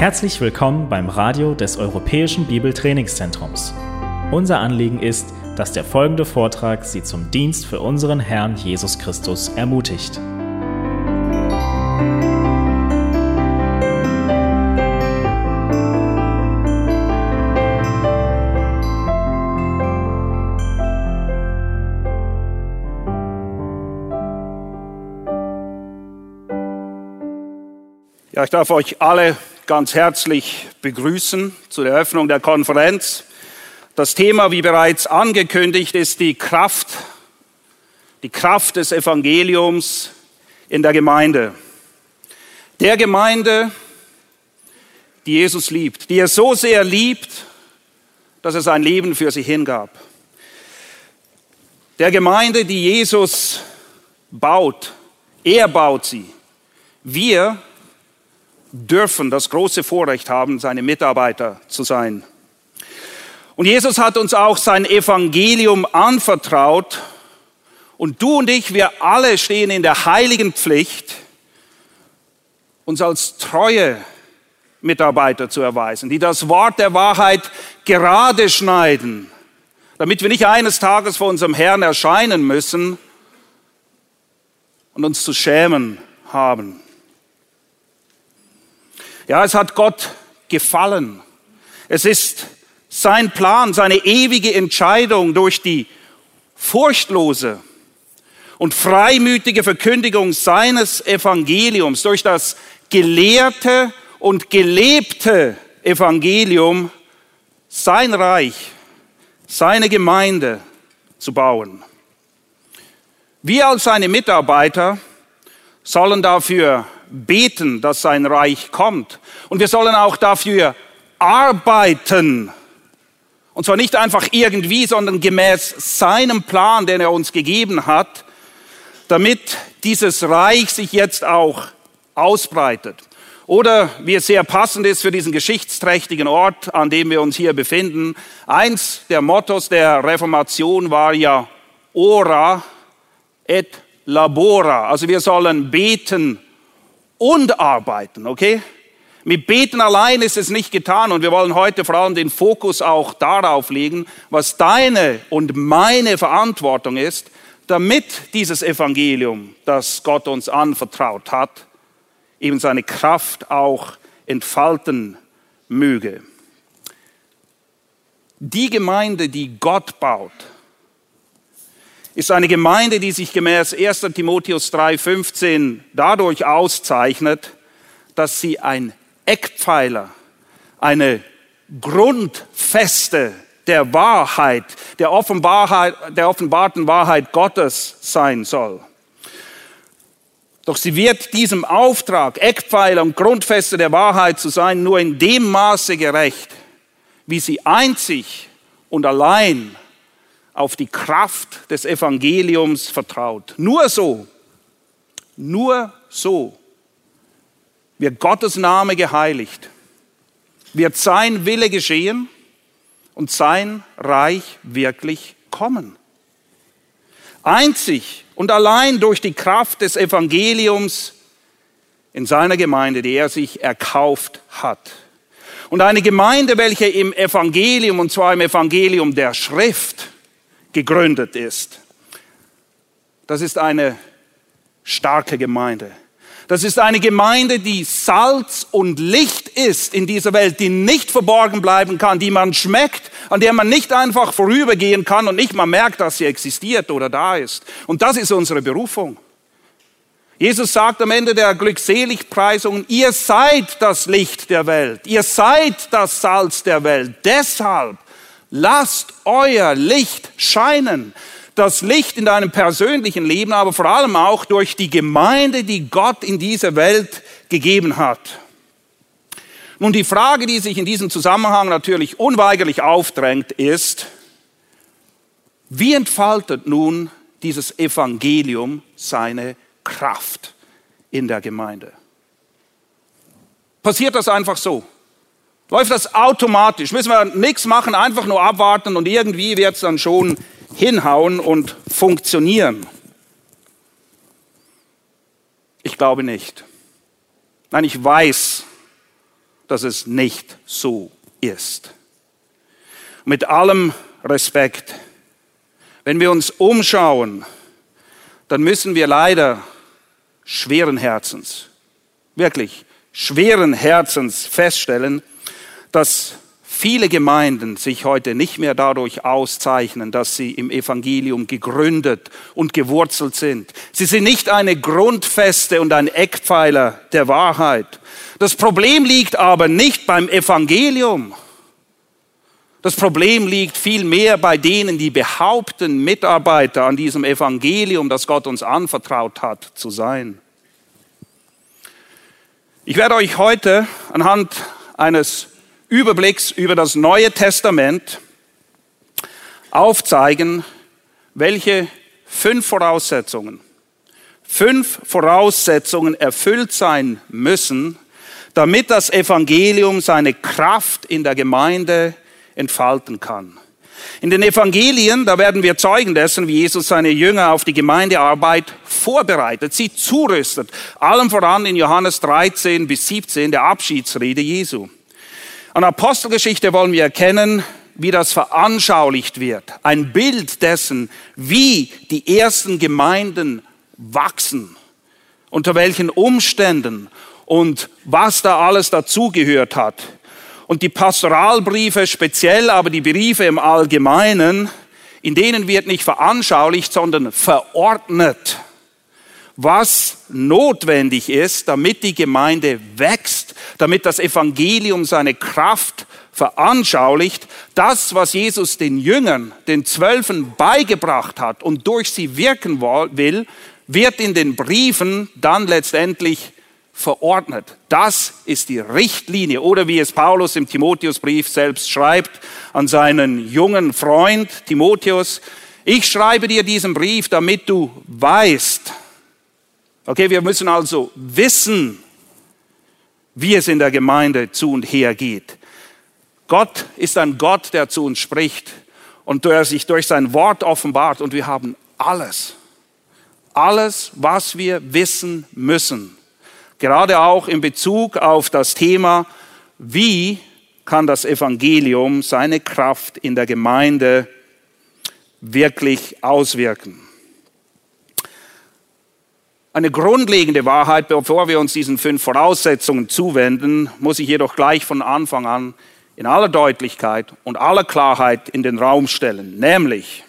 Herzlich willkommen beim Radio des Europäischen Bibeltrainingszentrums. Unser Anliegen ist, dass der folgende Vortrag Sie zum Dienst für unseren Herrn Jesus Christus ermutigt. Ja, ich darf euch alle ganz herzlich begrüßen zur Eröffnung der Konferenz. Das Thema, wie bereits angekündigt, ist die Kraft, die Kraft des Evangeliums in der Gemeinde. Der Gemeinde, die Jesus liebt, die er so sehr liebt, dass er sein Leben für sie hingab. Der Gemeinde, die Jesus baut, er baut sie. Wir dürfen das große Vorrecht haben, seine Mitarbeiter zu sein. Und Jesus hat uns auch sein Evangelium anvertraut. Und du und ich, wir alle stehen in der heiligen Pflicht, uns als treue Mitarbeiter zu erweisen, die das Wort der Wahrheit gerade schneiden, damit wir nicht eines Tages vor unserem Herrn erscheinen müssen und uns zu schämen haben. Ja, es hat Gott gefallen. Es ist sein Plan, seine ewige Entscheidung durch die furchtlose und freimütige Verkündigung seines Evangeliums, durch das gelehrte und gelebte Evangelium, sein Reich, seine Gemeinde zu bauen. Wir als seine Mitarbeiter sollen dafür beten, dass sein Reich kommt. Und wir sollen auch dafür arbeiten. Und zwar nicht einfach irgendwie, sondern gemäß seinem Plan, den er uns gegeben hat, damit dieses Reich sich jetzt auch ausbreitet. Oder wie es sehr passend ist für diesen geschichtsträchtigen Ort, an dem wir uns hier befinden. Eins der Mottos der Reformation war ja ora et labora. Also wir sollen beten und arbeiten, okay? Mit Beten allein ist es nicht getan und wir wollen heute vor allem den Fokus auch darauf legen, was deine und meine Verantwortung ist, damit dieses Evangelium, das Gott uns anvertraut hat, eben seine Kraft auch entfalten möge. Die Gemeinde, die Gott baut, ist eine Gemeinde, die sich gemäß 1 Timotheus 3:15 dadurch auszeichnet, dass sie ein Eckpfeiler, eine Grundfeste der Wahrheit, der, Offenbarheit, der offenbarten Wahrheit Gottes sein soll. Doch sie wird diesem Auftrag, Eckpfeiler und Grundfeste der Wahrheit zu sein, nur in dem Maße gerecht, wie sie einzig und allein auf die Kraft des Evangeliums vertraut. Nur so, nur so wird Gottes Name geheiligt, wird sein Wille geschehen und sein Reich wirklich kommen. Einzig und allein durch die Kraft des Evangeliums in seiner Gemeinde, die er sich erkauft hat. Und eine Gemeinde, welche im Evangelium, und zwar im Evangelium der Schrift, gegründet ist. Das ist eine starke Gemeinde. Das ist eine Gemeinde, die Salz und Licht ist in dieser Welt, die nicht verborgen bleiben kann, die man schmeckt, an der man nicht einfach vorübergehen kann und nicht mal merkt, dass sie existiert oder da ist. Und das ist unsere Berufung. Jesus sagt am Ende der Glückseligpreisungen, ihr seid das Licht der Welt, ihr seid das Salz der Welt. Deshalb Lasst euer Licht scheinen. Das Licht in deinem persönlichen Leben, aber vor allem auch durch die Gemeinde, die Gott in diese Welt gegeben hat. Nun, die Frage, die sich in diesem Zusammenhang natürlich unweigerlich aufdrängt, ist, wie entfaltet nun dieses Evangelium seine Kraft in der Gemeinde? Passiert das einfach so? Läuft das automatisch. Müssen wir nichts machen, einfach nur abwarten und irgendwie wird es dann schon hinhauen und funktionieren. Ich glaube nicht. Nein, ich weiß, dass es nicht so ist. Mit allem Respekt, wenn wir uns umschauen, dann müssen wir leider schweren Herzens, wirklich schweren Herzens feststellen, dass viele Gemeinden sich heute nicht mehr dadurch auszeichnen, dass sie im Evangelium gegründet und gewurzelt sind. Sie sind nicht eine Grundfeste und ein Eckpfeiler der Wahrheit. Das Problem liegt aber nicht beim Evangelium. Das Problem liegt vielmehr bei denen, die behaupten, Mitarbeiter an diesem Evangelium, das Gott uns anvertraut hat, zu sein. Ich werde euch heute anhand eines Überblicks über das Neue Testament aufzeigen, welche fünf Voraussetzungen, fünf Voraussetzungen erfüllt sein müssen, damit das Evangelium seine Kraft in der Gemeinde entfalten kann. In den Evangelien, da werden wir Zeugen dessen, wie Jesus seine Jünger auf die Gemeindearbeit vorbereitet, sie zurüstet. Allem voran in Johannes 13 bis 17, der Abschiedsrede Jesu. An Apostelgeschichte wollen wir erkennen, wie das veranschaulicht wird. Ein Bild dessen, wie die ersten Gemeinden wachsen, unter welchen Umständen und was da alles dazugehört hat und die Pastoralbriefe speziell, aber die Briefe im Allgemeinen, in denen wird nicht veranschaulicht, sondern verordnet, was notwendig ist, damit die Gemeinde wächst, damit das Evangelium seine Kraft veranschaulicht. Das, was Jesus den Jüngern, den Zwölfen beigebracht hat und durch sie wirken will, wird in den Briefen dann letztendlich verordnet. Das ist die Richtlinie. Oder wie es Paulus im Timotheusbrief selbst schreibt an seinen jungen Freund Timotheus, ich schreibe dir diesen Brief, damit du weißt. Okay, wir müssen also wissen, wie es in der Gemeinde zu und her geht. Gott ist ein Gott, der zu uns spricht und der sich durch sein Wort offenbart und wir haben alles. Alles, was wir wissen müssen gerade auch in Bezug auf das Thema, wie kann das Evangelium seine Kraft in der Gemeinde wirklich auswirken. Eine grundlegende Wahrheit, bevor wir uns diesen fünf Voraussetzungen zuwenden, muss ich jedoch gleich von Anfang an in aller Deutlichkeit und aller Klarheit in den Raum stellen, nämlich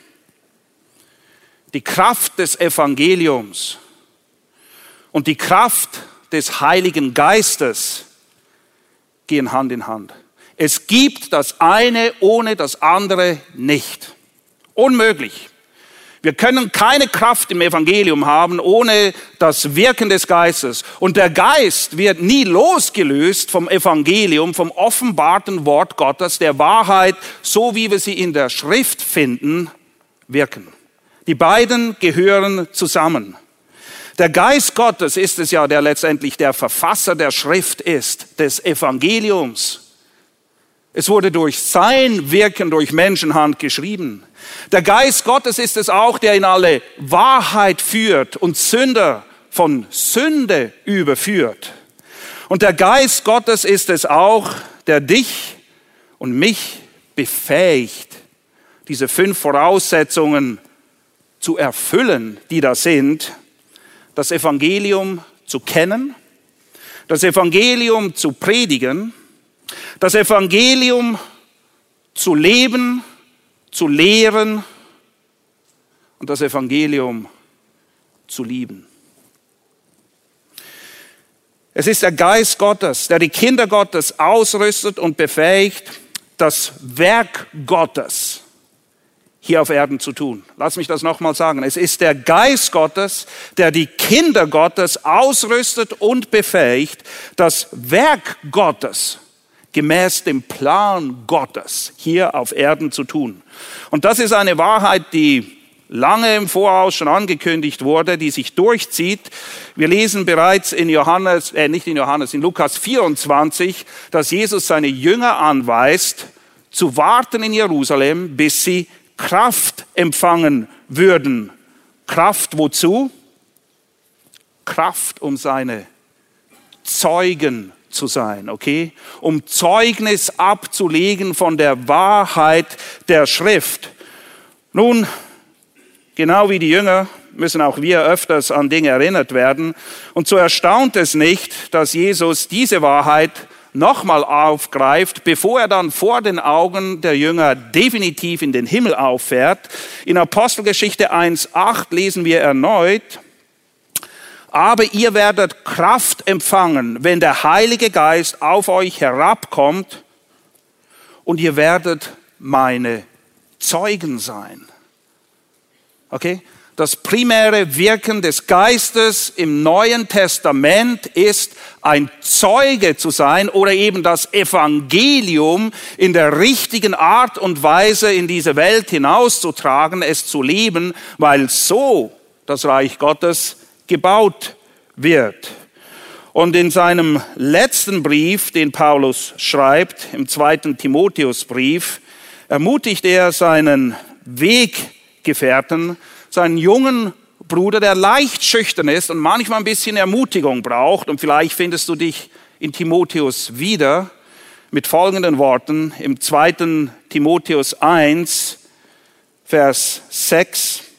die Kraft des Evangeliums und die Kraft des Heiligen Geistes gehen Hand in Hand. Es gibt das eine ohne das andere nicht. Unmöglich. Wir können keine Kraft im Evangelium haben ohne das Wirken des Geistes. Und der Geist wird nie losgelöst vom Evangelium, vom offenbarten Wort Gottes, der Wahrheit, so wie wir sie in der Schrift finden, wirken. Die beiden gehören zusammen. Der Geist Gottes ist es ja, der letztendlich der Verfasser der Schrift ist, des Evangeliums. Es wurde durch sein Wirken durch Menschenhand geschrieben. Der Geist Gottes ist es auch, der in alle Wahrheit führt und Sünder von Sünde überführt. Und der Geist Gottes ist es auch, der dich und mich befähigt, diese fünf Voraussetzungen zu erfüllen, die da sind, das Evangelium zu kennen, das Evangelium zu predigen, das Evangelium zu leben, zu lehren und das Evangelium zu lieben. Es ist der Geist Gottes, der die Kinder Gottes ausrüstet und befähigt, das Werk Gottes hier auf Erden zu tun. Lass mich das nochmal sagen. Es ist der Geist Gottes, der die Kinder Gottes ausrüstet und befähigt, das Werk Gottes gemäß dem Plan Gottes hier auf Erden zu tun. Und das ist eine Wahrheit, die lange im Voraus schon angekündigt wurde, die sich durchzieht. Wir lesen bereits in Johannes, äh, nicht in Johannes, in Lukas 24, dass Jesus seine Jünger anweist, zu warten in Jerusalem, bis sie Kraft empfangen würden. Kraft wozu? Kraft, um seine Zeugen zu sein, okay? Um Zeugnis abzulegen von der Wahrheit der Schrift. Nun, genau wie die Jünger müssen auch wir öfters an Dinge erinnert werden. Und so erstaunt es nicht, dass Jesus diese Wahrheit nochmal aufgreift, bevor er dann vor den Augen der Jünger definitiv in den Himmel auffährt. In Apostelgeschichte 1.8 lesen wir erneut, aber ihr werdet Kraft empfangen, wenn der Heilige Geist auf euch herabkommt und ihr werdet meine Zeugen sein. Okay? Das primäre Wirken des Geistes im Neuen Testament ist, ein Zeuge zu sein oder eben das Evangelium in der richtigen Art und Weise in diese Welt hinauszutragen, es zu leben, weil so das Reich Gottes gebaut wird. Und in seinem letzten Brief, den Paulus schreibt, im zweiten Timotheusbrief, ermutigt er seinen Weggefährten, seinen jungen Bruder, der leicht schüchtern ist und manchmal ein bisschen Ermutigung braucht. Und vielleicht findest du dich in Timotheus wieder mit folgenden Worten im zweiten Timotheus 1, Vers 6.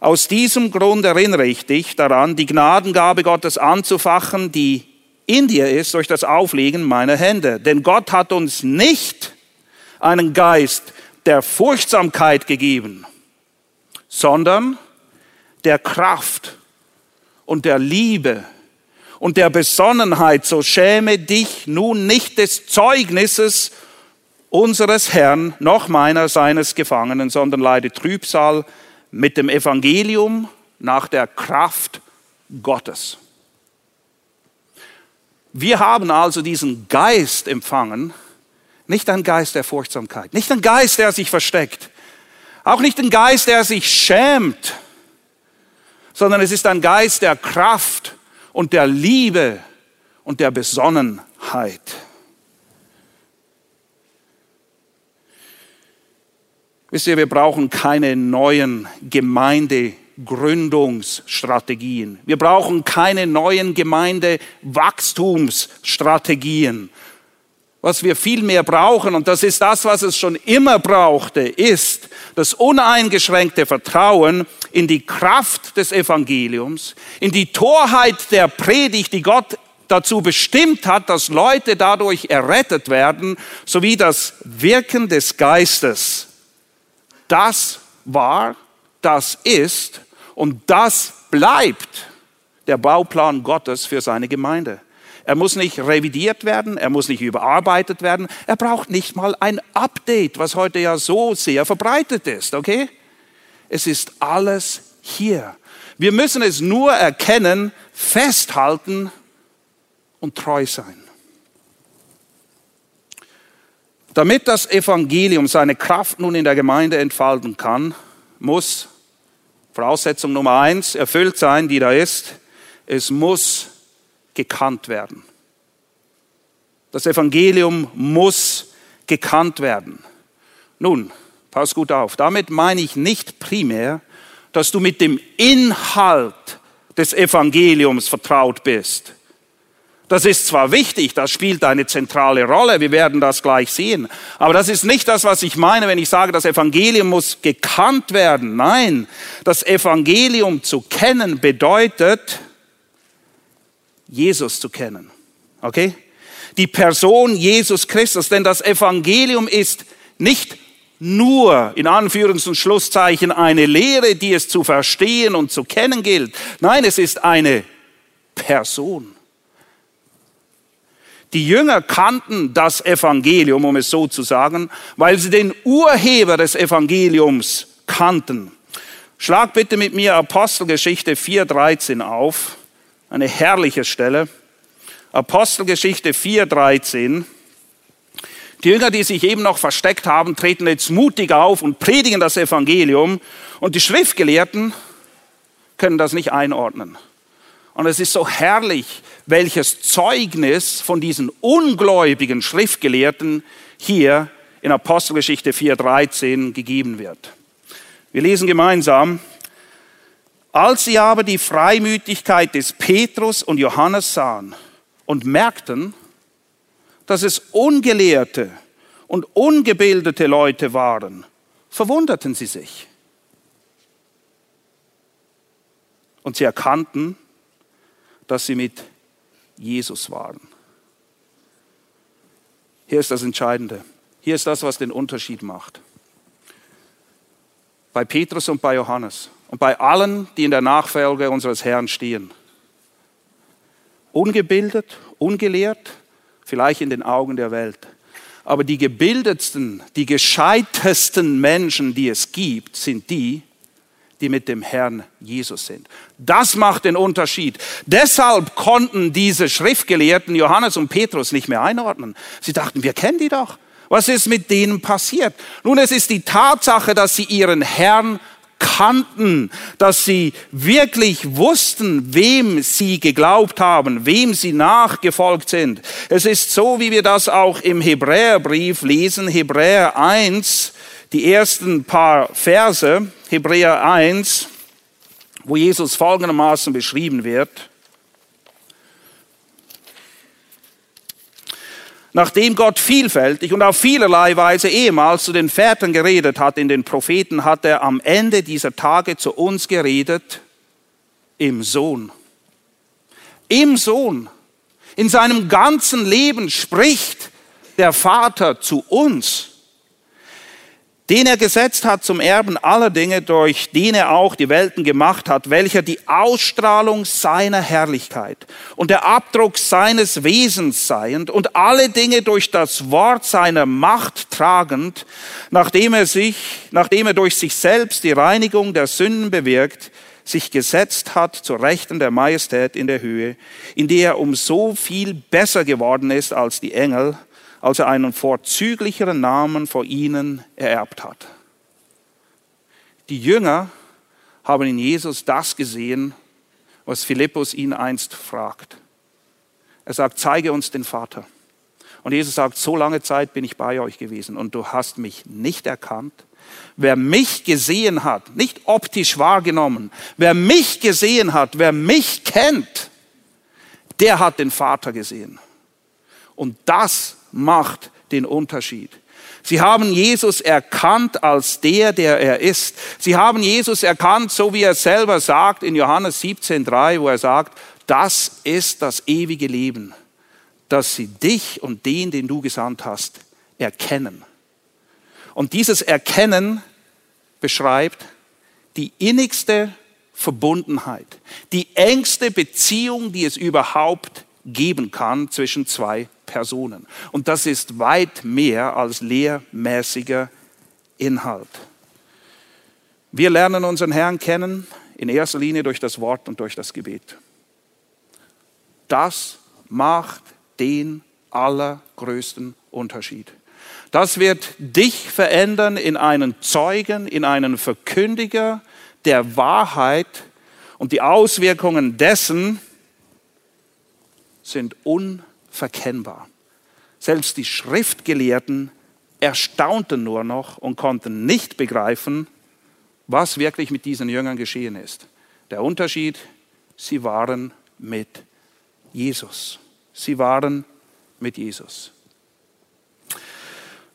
Aus diesem Grund erinnere ich dich daran, die Gnadengabe Gottes anzufachen, die in dir ist durch das Auflegen meiner Hände. Denn Gott hat uns nicht einen Geist der Furchtsamkeit gegeben, sondern der Kraft und der Liebe und der Besonnenheit. So schäme dich nun nicht des Zeugnisses unseres Herrn noch meiner seines Gefangenen, sondern leide Trübsal mit dem Evangelium nach der Kraft Gottes. Wir haben also diesen Geist empfangen, nicht ein Geist der Furchtsamkeit, nicht ein Geist, der sich versteckt, auch nicht ein Geist, der sich schämt, sondern es ist ein Geist der Kraft und der Liebe und der Besonnenheit. Wisst ihr, wir brauchen keine neuen Gemeindegründungsstrategien. Wir brauchen keine neuen Gemeindewachstumsstrategien. Was wir viel mehr brauchen, und das ist das, was es schon immer brauchte, ist das uneingeschränkte Vertrauen in die Kraft des Evangeliums, in die Torheit der Predigt, die Gott dazu bestimmt hat, dass Leute dadurch errettet werden, sowie das Wirken des Geistes das war, das ist und das bleibt der Bauplan Gottes für seine Gemeinde. Er muss nicht revidiert werden, er muss nicht überarbeitet werden, er braucht nicht mal ein Update, was heute ja so sehr verbreitet ist, okay? Es ist alles hier. Wir müssen es nur erkennen, festhalten und treu sein. Damit das Evangelium seine Kraft nun in der Gemeinde entfalten kann, muss Voraussetzung Nummer eins erfüllt sein, die da ist. Es muss gekannt werden. Das Evangelium muss gekannt werden. Nun, pass gut auf. Damit meine ich nicht primär, dass du mit dem Inhalt des Evangeliums vertraut bist. Das ist zwar wichtig, das spielt eine zentrale Rolle, wir werden das gleich sehen, aber das ist nicht das, was ich meine, wenn ich sage, das Evangelium muss gekannt werden. Nein, das Evangelium zu kennen bedeutet, Jesus zu kennen. Okay? Die Person Jesus Christus, denn das Evangelium ist nicht nur in Anführungs- und Schlusszeichen eine Lehre, die es zu verstehen und zu kennen gilt. Nein, es ist eine Person. Die Jünger kannten das Evangelium, um es so zu sagen, weil sie den Urheber des Evangeliums kannten. Schlag bitte mit mir Apostelgeschichte 4.13 auf, eine herrliche Stelle. Apostelgeschichte 4.13. Die Jünger, die sich eben noch versteckt haben, treten jetzt mutig auf und predigen das Evangelium. Und die Schriftgelehrten können das nicht einordnen. Und es ist so herrlich, welches Zeugnis von diesen ungläubigen Schriftgelehrten hier in Apostelgeschichte 4.13 gegeben wird. Wir lesen gemeinsam, als sie aber die Freimütigkeit des Petrus und Johannes sahen und merkten, dass es ungelehrte und ungebildete Leute waren, verwunderten sie sich. Und sie erkannten, dass sie mit Jesus waren. Hier ist das Entscheidende. Hier ist das, was den Unterschied macht. Bei Petrus und bei Johannes und bei allen, die in der Nachfolge unseres Herrn stehen. Ungebildet, ungelehrt, vielleicht in den Augen der Welt. Aber die gebildetsten, die gescheitesten Menschen, die es gibt, sind die, die mit dem Herrn Jesus sind. Das macht den Unterschied. Deshalb konnten diese Schriftgelehrten Johannes und Petrus nicht mehr einordnen. Sie dachten, wir kennen die doch. Was ist mit denen passiert? Nun, es ist die Tatsache, dass sie ihren Herrn kannten, dass sie wirklich wussten, wem sie geglaubt haben, wem sie nachgefolgt sind. Es ist so, wie wir das auch im Hebräerbrief lesen, Hebräer 1, die ersten paar Verse, Hebräer 1, wo Jesus folgendermaßen beschrieben wird. Nachdem Gott vielfältig und auf vielerlei Weise ehemals zu den Vätern geredet hat in den Propheten, hat er am Ende dieser Tage zu uns geredet im Sohn. Im Sohn. In seinem ganzen Leben spricht der Vater zu uns den er gesetzt hat zum Erben aller Dinge, durch den er auch die Welten gemacht hat, welcher die Ausstrahlung seiner Herrlichkeit und der Abdruck seines Wesens seiend und alle Dinge durch das Wort seiner Macht tragend, nachdem er sich, nachdem er durch sich selbst die Reinigung der Sünden bewirkt, sich gesetzt hat zur Rechten der Majestät in der Höhe, in der er um so viel besser geworden ist als die Engel, als er einen vorzüglicheren Namen vor ihnen ererbt hat. Die Jünger haben in Jesus das gesehen, was Philippus ihn einst fragt. Er sagt, zeige uns den Vater. Und Jesus sagt, so lange Zeit bin ich bei euch gewesen und du hast mich nicht erkannt. Wer mich gesehen hat, nicht optisch wahrgenommen, wer mich gesehen hat, wer mich kennt, der hat den Vater gesehen. Und das macht den Unterschied. Sie haben Jesus erkannt als der, der er ist. Sie haben Jesus erkannt, so wie er selber sagt in Johannes 17.3, wo er sagt, das ist das ewige Leben, dass sie dich und den, den du gesandt hast, erkennen. Und dieses Erkennen beschreibt die innigste Verbundenheit, die engste Beziehung, die es überhaupt geben kann zwischen zwei Personen. Und das ist weit mehr als lehrmäßiger Inhalt. Wir lernen unseren Herrn kennen in erster Linie durch das Wort und durch das Gebet. Das macht den allergrößten Unterschied. Das wird dich verändern in einen Zeugen, in einen Verkündiger der Wahrheit und die Auswirkungen dessen sind un verkennbar. Selbst die Schriftgelehrten erstaunten nur noch und konnten nicht begreifen, was wirklich mit diesen Jüngern geschehen ist. Der Unterschied, sie waren mit Jesus. Sie waren mit Jesus.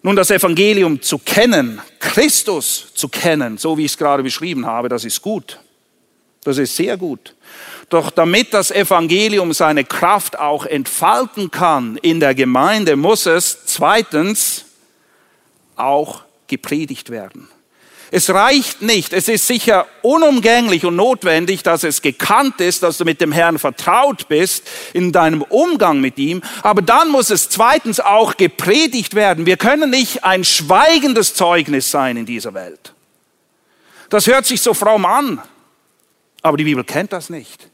Nun, das Evangelium zu kennen, Christus zu kennen, so wie ich es gerade beschrieben habe, das ist gut. Das ist sehr gut. Doch damit das Evangelium seine Kraft auch entfalten kann in der Gemeinde, muss es zweitens auch gepredigt werden. Es reicht nicht, es ist sicher unumgänglich und notwendig, dass es gekannt ist, dass du mit dem Herrn vertraut bist in deinem Umgang mit ihm, aber dann muss es zweitens auch gepredigt werden. Wir können nicht ein schweigendes Zeugnis sein in dieser Welt. Das hört sich so fromm an, aber die Bibel kennt das nicht.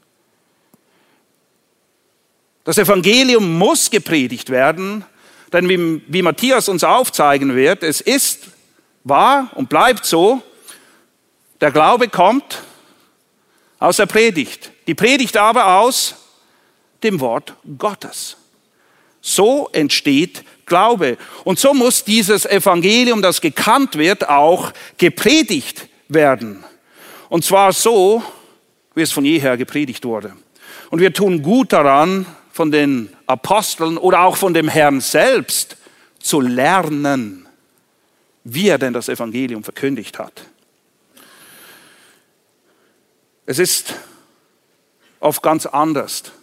Das Evangelium muss gepredigt werden, denn wie, wie Matthias uns aufzeigen wird, es ist wahr und bleibt so, der Glaube kommt aus der Predigt, die Predigt aber aus dem Wort Gottes. So entsteht Glaube. Und so muss dieses Evangelium, das gekannt wird, auch gepredigt werden. Und zwar so, wie es von jeher gepredigt wurde. Und wir tun gut daran, von den Aposteln oder auch von dem Herrn selbst zu lernen, wie er denn das Evangelium verkündigt hat. Es ist oft ganz anders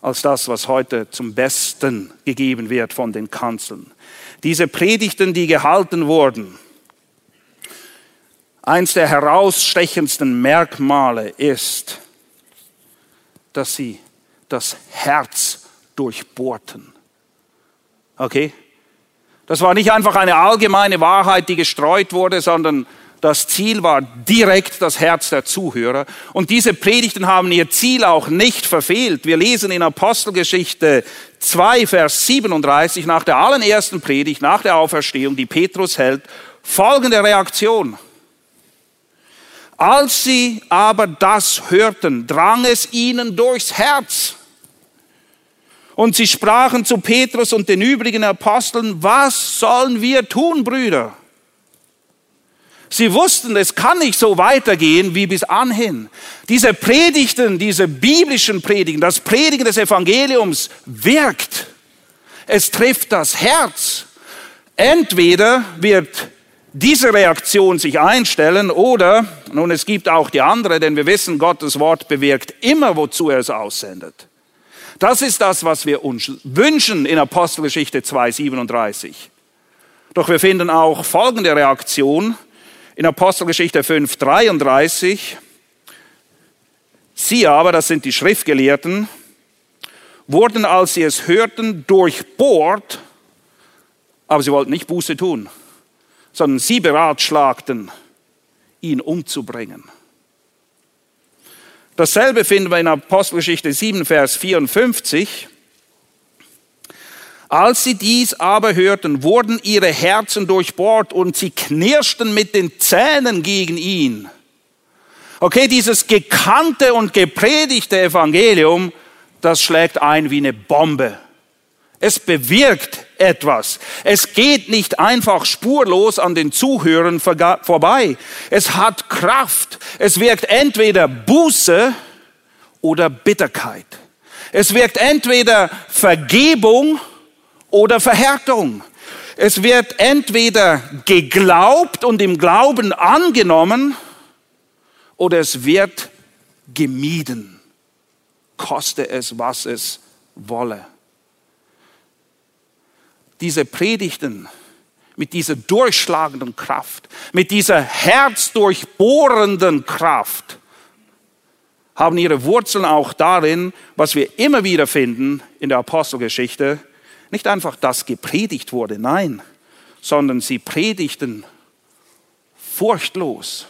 als das, was heute zum Besten gegeben wird von den Kanzeln. Diese Predigten, die gehalten wurden, eins der herausstechendsten Merkmale ist, dass sie das Herz durchbohrten. Okay? Das war nicht einfach eine allgemeine Wahrheit, die gestreut wurde, sondern das Ziel war direkt das Herz der Zuhörer. Und diese Predigten haben ihr Ziel auch nicht verfehlt. Wir lesen in Apostelgeschichte 2, Vers 37 nach der allerersten Predigt, nach der Auferstehung, die Petrus hält, folgende Reaktion. Als sie aber das hörten, drang es ihnen durchs Herz. Und sie sprachen zu Petrus und den übrigen Aposteln, was sollen wir tun, Brüder? Sie wussten, es kann nicht so weitergehen wie bis anhin. Diese Predigten, diese biblischen Predigten, das Predigen des Evangeliums wirkt. Es trifft das Herz. Entweder wird diese Reaktion sich einstellen oder, nun es gibt auch die andere, denn wir wissen, Gottes Wort bewirkt immer, wozu er es aussendet. Das ist das, was wir uns wünschen in Apostelgeschichte 2.37. Doch wir finden auch folgende Reaktion in Apostelgeschichte 5.33. Sie aber, das sind die Schriftgelehrten, wurden, als sie es hörten, durchbohrt, aber sie wollten nicht Buße tun sondern sie beratschlagten, ihn umzubringen. Dasselbe finden wir in Apostelgeschichte 7, Vers 54. Als sie dies aber hörten, wurden ihre Herzen durchbohrt und sie knirschten mit den Zähnen gegen ihn. Okay, dieses gekannte und gepredigte Evangelium, das schlägt ein wie eine Bombe. Es bewirkt etwas. Es geht nicht einfach spurlos an den Zuhörern vorbei. Es hat Kraft. Es wirkt entweder Buße oder Bitterkeit. Es wirkt entweder Vergebung oder Verhärtung. Es wird entweder geglaubt und im Glauben angenommen oder es wird gemieden, koste es, was es wolle diese Predigten mit dieser durchschlagenden Kraft, mit dieser herzdurchbohrenden Kraft, haben ihre Wurzeln auch darin, was wir immer wieder finden in der Apostelgeschichte, nicht einfach, dass gepredigt wurde, nein, sondern sie predigten furchtlos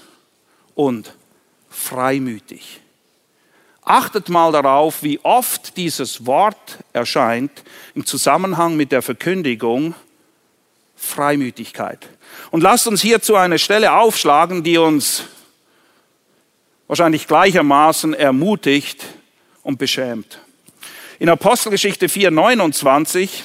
und freimütig. Achtet mal darauf, wie oft dieses Wort erscheint im Zusammenhang mit der Verkündigung Freimütigkeit. Und lasst uns hierzu eine Stelle aufschlagen, die uns wahrscheinlich gleichermaßen ermutigt und beschämt. In Apostelgeschichte 4, 29,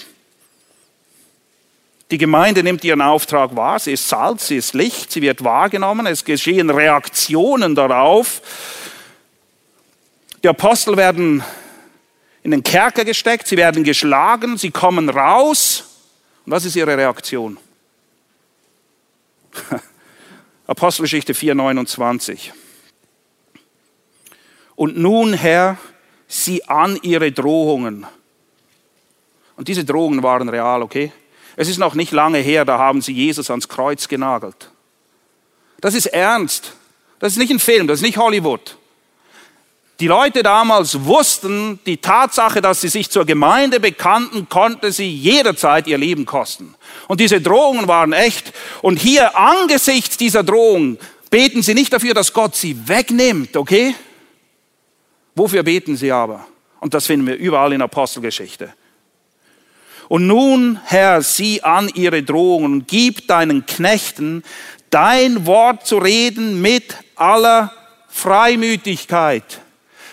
die Gemeinde nimmt ihren Auftrag wahr, sie ist Salz, sie ist Licht, sie wird wahrgenommen, es geschehen Reaktionen darauf. Die Apostel werden in den Kerker gesteckt, sie werden geschlagen, sie kommen raus. Und was ist ihre Reaktion? Apostelgeschichte 4,29. Und nun, Herr, sieh an ihre Drohungen. Und diese Drohungen waren real, okay? Es ist noch nicht lange her, da haben sie Jesus ans Kreuz genagelt. Das ist ernst. Das ist nicht ein Film, das ist nicht Hollywood. Die Leute damals wussten, die Tatsache, dass sie sich zur Gemeinde bekannten, konnte sie jederzeit ihr Leben kosten. Und diese Drohungen waren echt. Und hier angesichts dieser Drohung beten sie nicht dafür, dass Gott sie wegnimmt, okay? Wofür beten sie aber? Und das finden wir überall in Apostelgeschichte. Und nun, Herr, sieh an ihre Drohungen und gib deinen Knechten dein Wort zu reden mit aller Freimütigkeit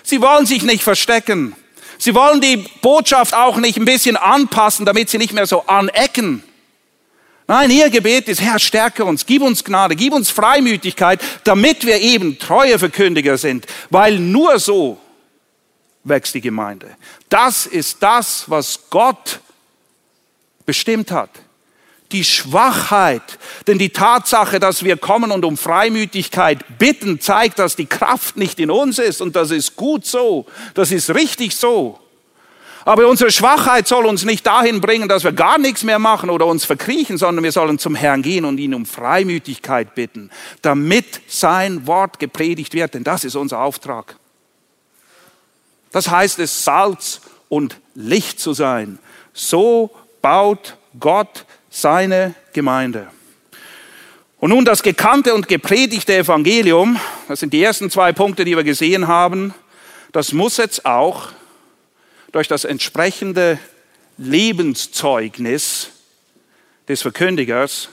Sie wollen sich nicht verstecken. Sie wollen die Botschaft auch nicht ein bisschen anpassen, damit sie nicht mehr so anecken. Nein, ihr Gebet ist, Herr, stärke uns, gib uns Gnade, gib uns Freimütigkeit, damit wir eben treue Verkündiger sind. Weil nur so wächst die Gemeinde. Das ist das, was Gott bestimmt hat. Die Schwachheit, denn die Tatsache, dass wir kommen und um Freimütigkeit bitten, zeigt, dass die Kraft nicht in uns ist und das ist gut so, das ist richtig so. Aber unsere Schwachheit soll uns nicht dahin bringen, dass wir gar nichts mehr machen oder uns verkriechen, sondern wir sollen zum Herrn gehen und ihn um Freimütigkeit bitten, damit sein Wort gepredigt wird, denn das ist unser Auftrag. Das heißt es, Salz und Licht zu sein. So baut Gott seine Gemeinde. Und nun das gekannte und gepredigte Evangelium, das sind die ersten zwei Punkte, die wir gesehen haben, das muss jetzt auch durch das entsprechende Lebenszeugnis des Verkündigers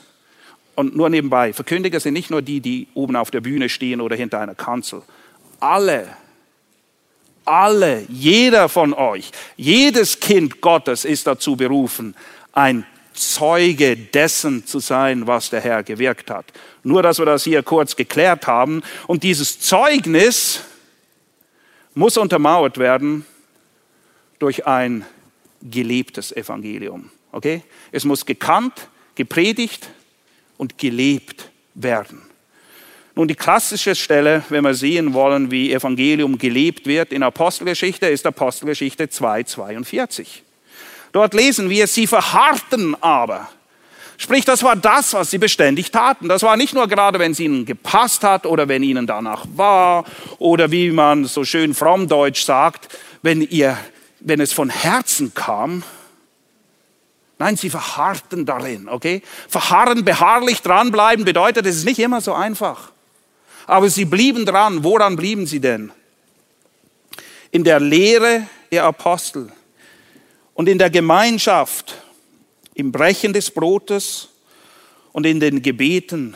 und nur nebenbei, Verkündiger sind nicht nur die, die oben auf der Bühne stehen oder hinter einer Kanzel. Alle, alle, jeder von euch, jedes Kind Gottes ist dazu berufen, ein Zeuge dessen zu sein, was der Herr gewirkt hat. Nur, dass wir das hier kurz geklärt haben. Und dieses Zeugnis muss untermauert werden durch ein gelebtes Evangelium. Okay? Es muss gekannt, gepredigt und gelebt werden. Nun, die klassische Stelle, wenn wir sehen wollen, wie Evangelium gelebt wird in Apostelgeschichte, ist Apostelgeschichte 2,42. Dort lesen wir, sie verharrten aber. Sprich, das war das, was sie beständig taten. Das war nicht nur gerade, wenn es ihnen gepasst hat oder wenn ihnen danach war oder wie man so schön frommdeutsch sagt, wenn ihr wenn es von Herzen kam. Nein, sie verharrten darin, okay? Verharren, beharrlich dranbleiben bedeutet, es ist nicht immer so einfach. Aber sie blieben dran. Woran blieben sie denn? In der Lehre der Apostel und in der Gemeinschaft, im Brechen des Brotes und in den Gebeten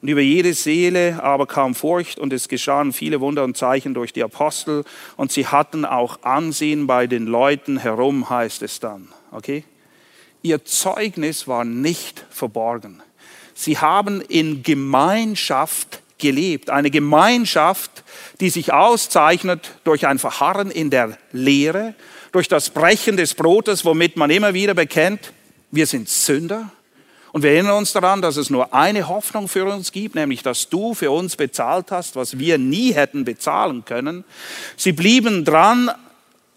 und über jede Seele aber kam Furcht und es geschahen viele Wunder und Zeichen durch die Apostel und sie hatten auch Ansehen bei den Leuten herum, heißt es dann. Okay? Ihr Zeugnis war nicht verborgen. Sie haben in Gemeinschaft gelebt. Eine Gemeinschaft, die sich auszeichnet durch ein Verharren in der Lehre, durch das Brechen des Brotes, womit man immer wieder bekennt, wir sind Sünder und wir erinnern uns daran, dass es nur eine Hoffnung für uns gibt, nämlich dass du für uns bezahlt hast, was wir nie hätten bezahlen können. Sie blieben dran,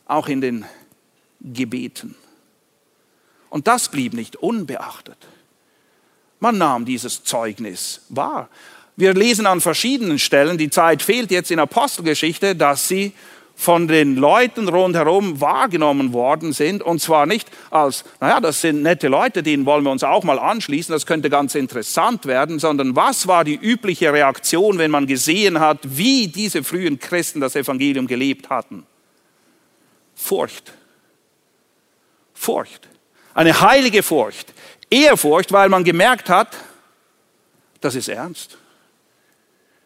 auch in den Gebeten. Und das blieb nicht unbeachtet. Man nahm dieses Zeugnis wahr. Wir lesen an verschiedenen Stellen, die Zeit fehlt jetzt in Apostelgeschichte, dass sie von den Leuten rundherum wahrgenommen worden sind. Und zwar nicht als, naja, das sind nette Leute, denen wollen wir uns auch mal anschließen, das könnte ganz interessant werden, sondern was war die übliche Reaktion, wenn man gesehen hat, wie diese frühen Christen das Evangelium gelebt hatten? Furcht. Furcht. Eine heilige Furcht. Ehrfurcht, weil man gemerkt hat, das ist ernst.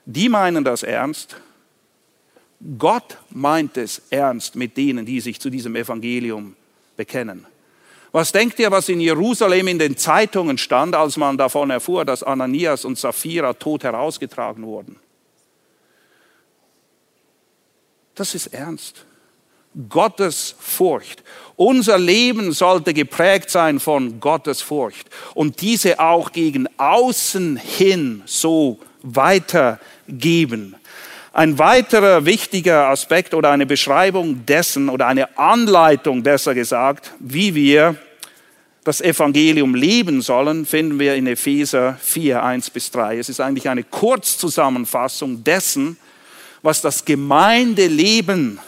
Die meinen das ernst Gott meint es ernst mit denen, die sich zu diesem Evangelium bekennen. Was denkt ihr, was in Jerusalem in den Zeitungen stand, als man davon erfuhr, dass Ananias und Sapphira tot herausgetragen wurden? Das ist ernst. Gottes Furcht. Unser Leben sollte geprägt sein von Gottes Furcht und diese auch gegen außen hin so weitergeben. Ein weiterer wichtiger Aspekt oder eine Beschreibung dessen oder eine Anleitung besser gesagt, wie wir das Evangelium leben sollen, finden wir in Epheser 4, 1 bis 3. Es ist eigentlich eine Kurzzusammenfassung dessen, was das Gemeindeleben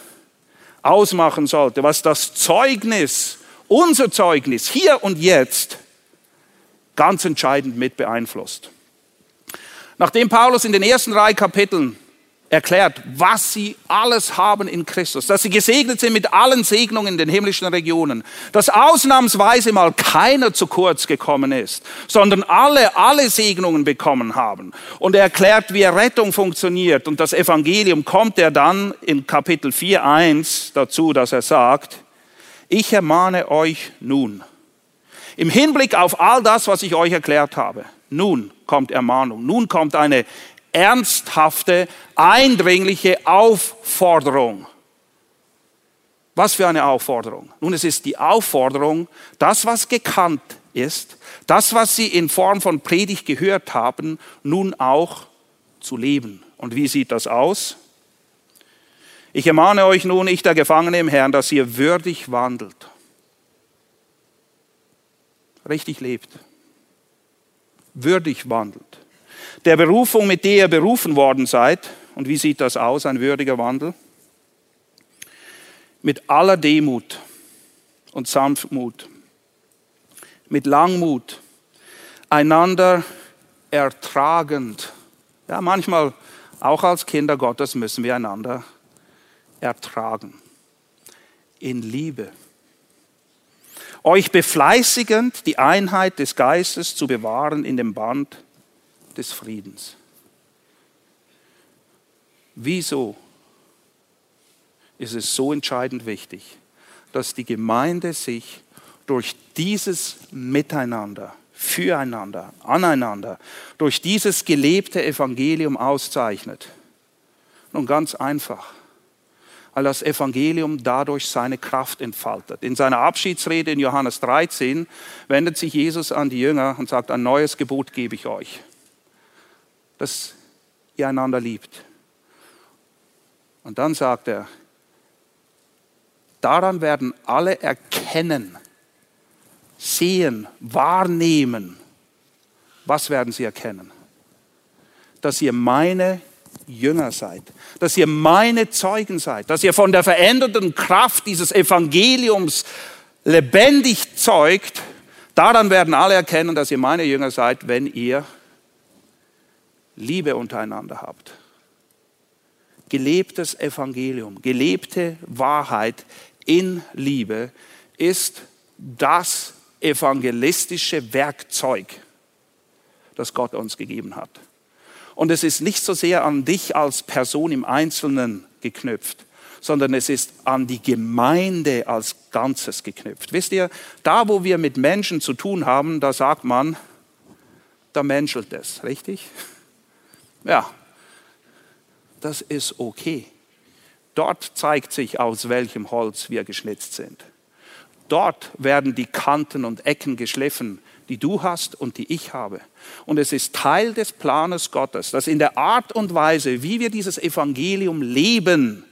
ausmachen sollte, was das Zeugnis, unser Zeugnis hier und jetzt ganz entscheidend mit beeinflusst. Nachdem Paulus in den ersten drei Kapiteln erklärt, was sie alles haben in Christus, dass sie gesegnet sind mit allen Segnungen in den himmlischen Regionen, dass ausnahmsweise mal keiner zu kurz gekommen ist, sondern alle alle Segnungen bekommen haben. Und er erklärt, wie Rettung funktioniert. Und das Evangelium kommt er dann in Kapitel 4.1 dazu, dass er sagt, ich ermahne euch nun, im Hinblick auf all das, was ich euch erklärt habe, nun kommt Ermahnung, nun kommt eine ernsthafte, eindringliche Aufforderung. Was für eine Aufforderung. Nun, es ist die Aufforderung, das, was gekannt ist, das, was Sie in Form von Predigt gehört haben, nun auch zu leben. Und wie sieht das aus? Ich ermahne euch nun, ich der Gefangene im Herrn, dass ihr würdig wandelt. Richtig lebt. Würdig wandelt. Der Berufung, mit der ihr berufen worden seid. Und wie sieht das aus, ein würdiger Wandel? mit aller Demut und Sanftmut, mit Langmut, einander ertragend. Ja, manchmal auch als Kinder Gottes müssen wir einander ertragen. In Liebe. Euch befleißigend, die Einheit des Geistes zu bewahren in dem Band des Friedens. Wieso ist es so entscheidend wichtig, dass die Gemeinde sich durch dieses Miteinander, füreinander, aneinander, durch dieses gelebte Evangelium auszeichnet. Nun ganz einfach, weil das Evangelium dadurch seine Kraft entfaltet. In seiner Abschiedsrede in Johannes 13 wendet sich Jesus an die Jünger und sagt, ein neues Gebot gebe ich euch, dass ihr einander liebt. Und dann sagt er, Daran werden alle erkennen, sehen, wahrnehmen. Was werden sie erkennen? Dass ihr meine Jünger seid, dass ihr meine Zeugen seid, dass ihr von der veränderten Kraft dieses Evangeliums lebendig zeugt. Daran werden alle erkennen, dass ihr meine Jünger seid, wenn ihr Liebe untereinander habt gelebtes Evangelium, gelebte Wahrheit in Liebe ist das evangelistische Werkzeug, das Gott uns gegeben hat. Und es ist nicht so sehr an dich als Person im Einzelnen geknüpft, sondern es ist an die Gemeinde als Ganzes geknüpft. Wisst ihr, da wo wir mit Menschen zu tun haben, da sagt man, da menschelt es, richtig? Ja, das ist okay. Dort zeigt sich, aus welchem Holz wir geschnitzt sind. Dort werden die Kanten und Ecken geschliffen, die du hast und die ich habe. Und es ist Teil des Planes Gottes, dass in der Art und Weise, wie wir dieses Evangelium leben,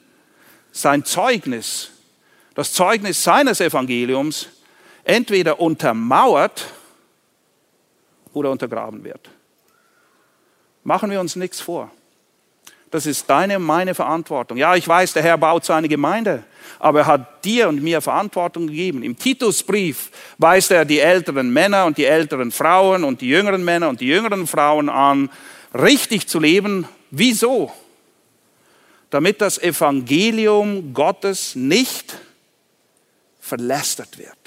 sein Zeugnis, das Zeugnis seines Evangeliums, entweder untermauert oder untergraben wird. Machen wir uns nichts vor. Das ist deine und meine Verantwortung. Ja, ich weiß, der Herr baut seine Gemeinde, aber er hat dir und mir Verantwortung gegeben. Im Titusbrief weist er die älteren Männer und die älteren Frauen und die jüngeren Männer und die jüngeren Frauen an, richtig zu leben. Wieso? Damit das Evangelium Gottes nicht verlästert wird,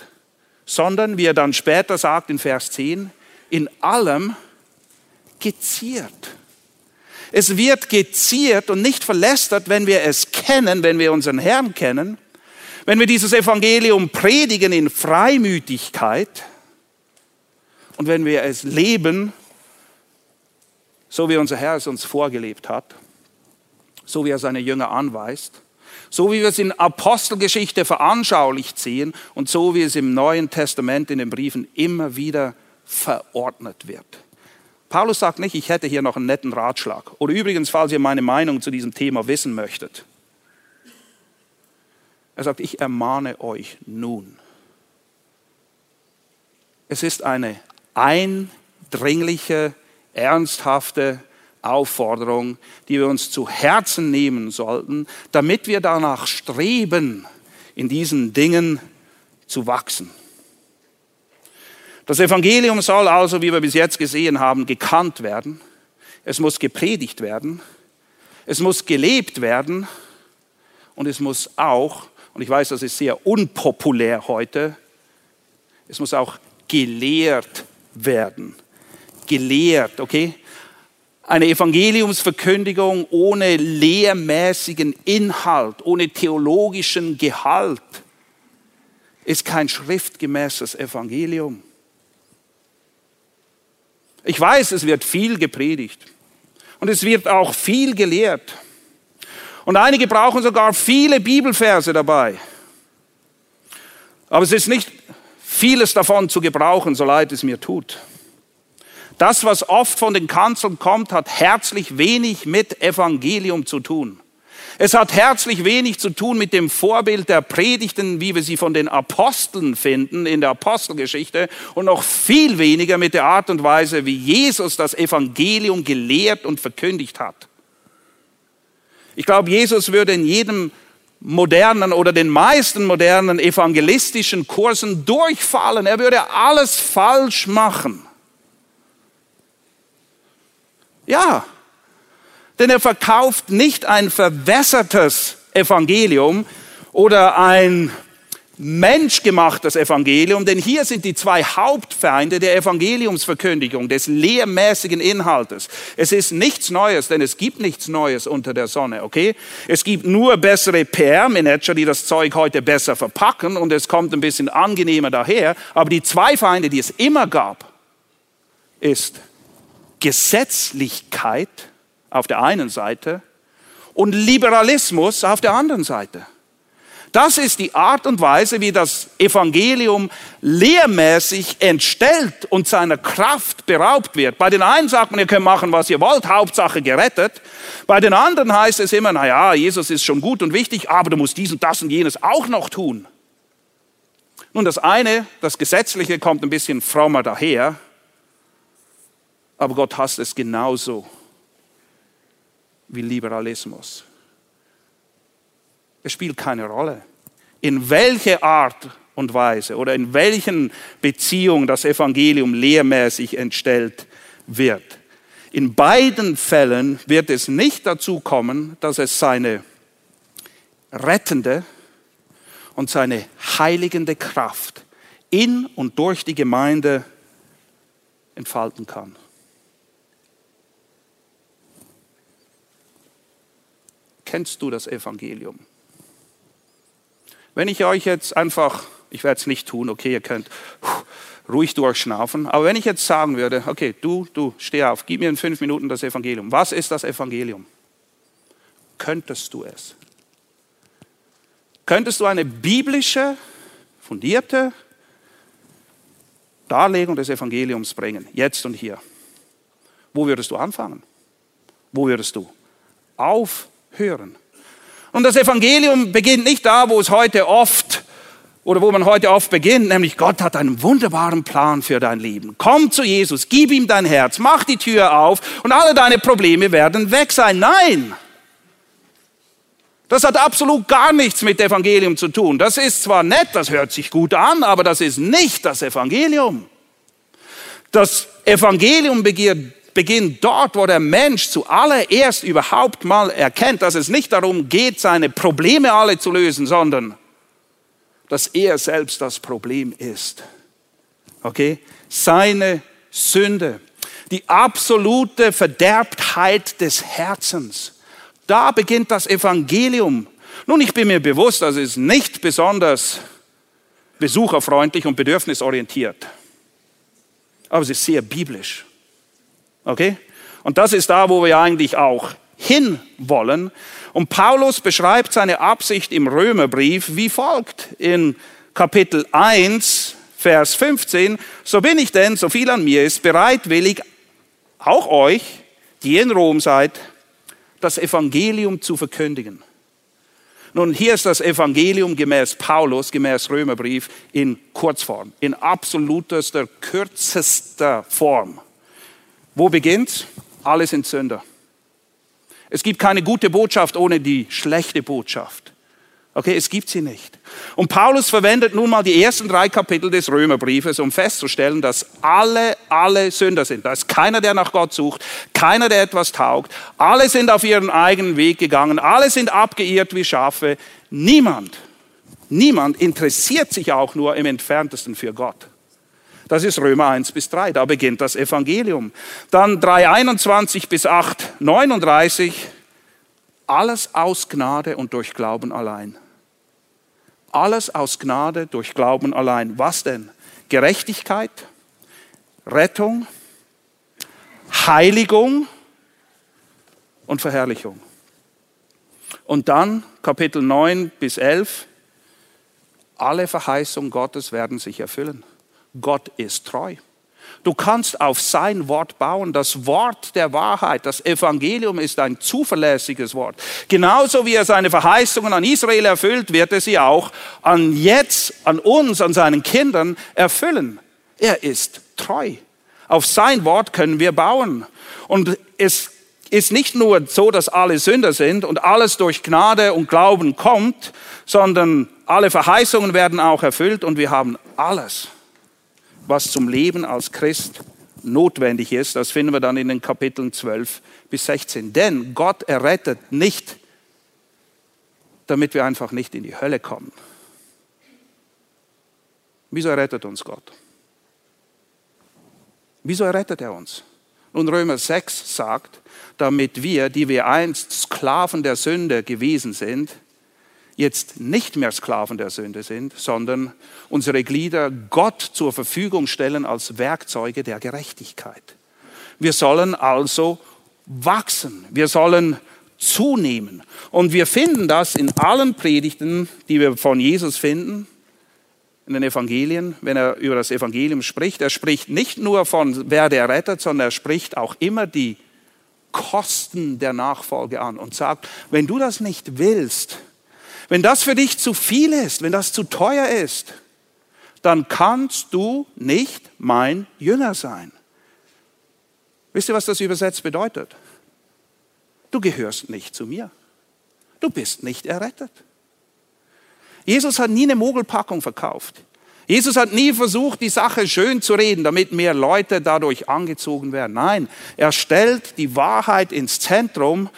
sondern, wie er dann später sagt in Vers 10, in allem geziert es wird geziert und nicht verlästert, wenn wir es kennen, wenn wir unseren Herrn kennen, wenn wir dieses Evangelium predigen in Freimütigkeit und wenn wir es leben, so wie unser Herr es uns vorgelebt hat, so wie er seine Jünger anweist, so wie wir es in Apostelgeschichte veranschaulicht sehen und so wie es im Neuen Testament in den Briefen immer wieder verordnet wird. Paulus sagt nicht, ich hätte hier noch einen netten Ratschlag. Oder übrigens, falls ihr meine Meinung zu diesem Thema wissen möchtet. Er sagt, ich ermahne euch nun. Es ist eine eindringliche, ernsthafte Aufforderung, die wir uns zu Herzen nehmen sollten, damit wir danach streben, in diesen Dingen zu wachsen. Das Evangelium soll also, wie wir bis jetzt gesehen haben, gekannt werden. Es muss gepredigt werden. Es muss gelebt werden. Und es muss auch, und ich weiß, das ist sehr unpopulär heute, es muss auch gelehrt werden. Gelehrt, okay? Eine Evangeliumsverkündigung ohne lehrmäßigen Inhalt, ohne theologischen Gehalt ist kein schriftgemäßes Evangelium. Ich weiß, es wird viel gepredigt und es wird auch viel gelehrt. Und einige brauchen sogar viele Bibelverse dabei. Aber es ist nicht vieles davon zu gebrauchen, so leid es mir tut. Das, was oft von den Kanzeln kommt, hat herzlich wenig mit Evangelium zu tun. Es hat herzlich wenig zu tun mit dem Vorbild der Predigten, wie wir sie von den Aposteln finden in der Apostelgeschichte und noch viel weniger mit der Art und Weise, wie Jesus das Evangelium gelehrt und verkündigt hat. Ich glaube, Jesus würde in jedem modernen oder den meisten modernen evangelistischen Kursen durchfallen. Er würde alles falsch machen. Ja, denn er verkauft nicht ein verwässertes Evangelium oder ein menschgemachtes Evangelium, denn hier sind die zwei Hauptfeinde der Evangeliumsverkündigung, des lehrmäßigen Inhaltes. Es ist nichts Neues, denn es gibt nichts Neues unter der Sonne, okay? Es gibt nur bessere PR-Manager, die das Zeug heute besser verpacken und es kommt ein bisschen angenehmer daher. Aber die zwei Feinde, die es immer gab, ist Gesetzlichkeit auf der einen Seite und Liberalismus auf der anderen Seite. Das ist die Art und Weise, wie das Evangelium lehrmäßig entstellt und seiner Kraft beraubt wird. Bei den einen sagt man, ihr könnt machen, was ihr wollt, Hauptsache gerettet. Bei den anderen heißt es immer, naja, Jesus ist schon gut und wichtig, aber du musst dies und das und jenes auch noch tun. Nun, das eine, das Gesetzliche, kommt ein bisschen frommer daher, aber Gott hasst es genauso wie Liberalismus. Es spielt keine Rolle, in welche Art und Weise oder in welchen Beziehungen das Evangelium lehrmäßig entstellt wird. In beiden Fällen wird es nicht dazu kommen, dass es seine rettende und seine heiligende Kraft in und durch die Gemeinde entfalten kann. Kennst du das Evangelium? Wenn ich euch jetzt einfach, ich werde es nicht tun, okay, ihr könnt ruhig durchschnaufen, aber wenn ich jetzt sagen würde, okay, du, du, steh auf, gib mir in fünf Minuten das Evangelium. Was ist das Evangelium? Könntest du es? Könntest du eine biblische, fundierte Darlegung des Evangeliums bringen, jetzt und hier? Wo würdest du anfangen? Wo würdest du aufhören? Hören. Und das Evangelium beginnt nicht da, wo es heute oft oder wo man heute oft beginnt, nämlich Gott hat einen wunderbaren Plan für dein Leben. Komm zu Jesus, gib ihm dein Herz, mach die Tür auf und alle deine Probleme werden weg sein. Nein! Das hat absolut gar nichts mit Evangelium zu tun. Das ist zwar nett, das hört sich gut an, aber das ist nicht das Evangelium. Das Evangelium begehrt beginnt dort, wo der Mensch zuallererst überhaupt mal erkennt, dass es nicht darum geht, seine Probleme alle zu lösen, sondern dass er selbst das Problem ist. Okay? Seine Sünde, die absolute Verderbtheit des Herzens. Da beginnt das Evangelium. Nun, ich bin mir bewusst, das ist nicht besonders besucherfreundlich und bedürfnisorientiert. Aber es ist sehr biblisch. Okay? Und das ist da, wo wir eigentlich auch hinwollen. Und Paulus beschreibt seine Absicht im Römerbrief wie folgt in Kapitel 1, Vers 15. So bin ich denn, so viel an mir ist, bereitwillig, auch euch, die in Rom seid, das Evangelium zu verkündigen. Nun, hier ist das Evangelium gemäß Paulus, gemäß Römerbrief in Kurzform, in absolutester, kürzester Form. Wo beginnt's? Alle sind Sünder. Es gibt keine gute Botschaft ohne die schlechte Botschaft. Okay, es gibt sie nicht. Und Paulus verwendet nun mal die ersten drei Kapitel des Römerbriefes, um festzustellen, dass alle, alle Sünder sind. Da ist keiner, der nach Gott sucht, keiner, der etwas taugt. Alle sind auf ihren eigenen Weg gegangen, alle sind abgeirrt wie Schafe. Niemand, niemand interessiert sich auch nur im entferntesten für Gott. Das ist Römer 1 bis 3, da beginnt das Evangelium. Dann 3, 21 bis 8, 39, alles aus Gnade und durch Glauben allein. Alles aus Gnade durch Glauben allein. Was denn? Gerechtigkeit, Rettung, Heiligung und Verherrlichung. Und dann Kapitel 9 bis 11, alle Verheißungen Gottes werden sich erfüllen. Gott ist treu. Du kannst auf sein Wort bauen. Das Wort der Wahrheit, das Evangelium ist ein zuverlässiges Wort. Genauso wie er seine Verheißungen an Israel erfüllt, wird er sie auch an jetzt, an uns, an seinen Kindern erfüllen. Er ist treu. Auf sein Wort können wir bauen. Und es ist nicht nur so, dass alle Sünder sind und alles durch Gnade und Glauben kommt, sondern alle Verheißungen werden auch erfüllt und wir haben alles was zum Leben als Christ notwendig ist. Das finden wir dann in den Kapiteln 12 bis 16. Denn Gott errettet nicht, damit wir einfach nicht in die Hölle kommen. Wieso errettet uns Gott? Wieso errettet er uns? Nun, Römer 6 sagt, damit wir, die wir einst Sklaven der Sünde gewesen sind, jetzt nicht mehr Sklaven der Sünde sind, sondern unsere Glieder Gott zur Verfügung stellen als Werkzeuge der Gerechtigkeit. Wir sollen also wachsen, wir sollen zunehmen. Und wir finden das in allen Predigten, die wir von Jesus finden, in den Evangelien, wenn er über das Evangelium spricht. Er spricht nicht nur von, wer der rettet, sondern er spricht auch immer die Kosten der Nachfolge an und sagt, wenn du das nicht willst, wenn das für dich zu viel ist, wenn das zu teuer ist, dann kannst du nicht mein Jünger sein. Wisst ihr, was das übersetzt bedeutet? Du gehörst nicht zu mir. Du bist nicht errettet. Jesus hat nie eine Mogelpackung verkauft. Jesus hat nie versucht, die Sache schön zu reden, damit mehr Leute dadurch angezogen werden. Nein, er stellt die Wahrheit ins Zentrum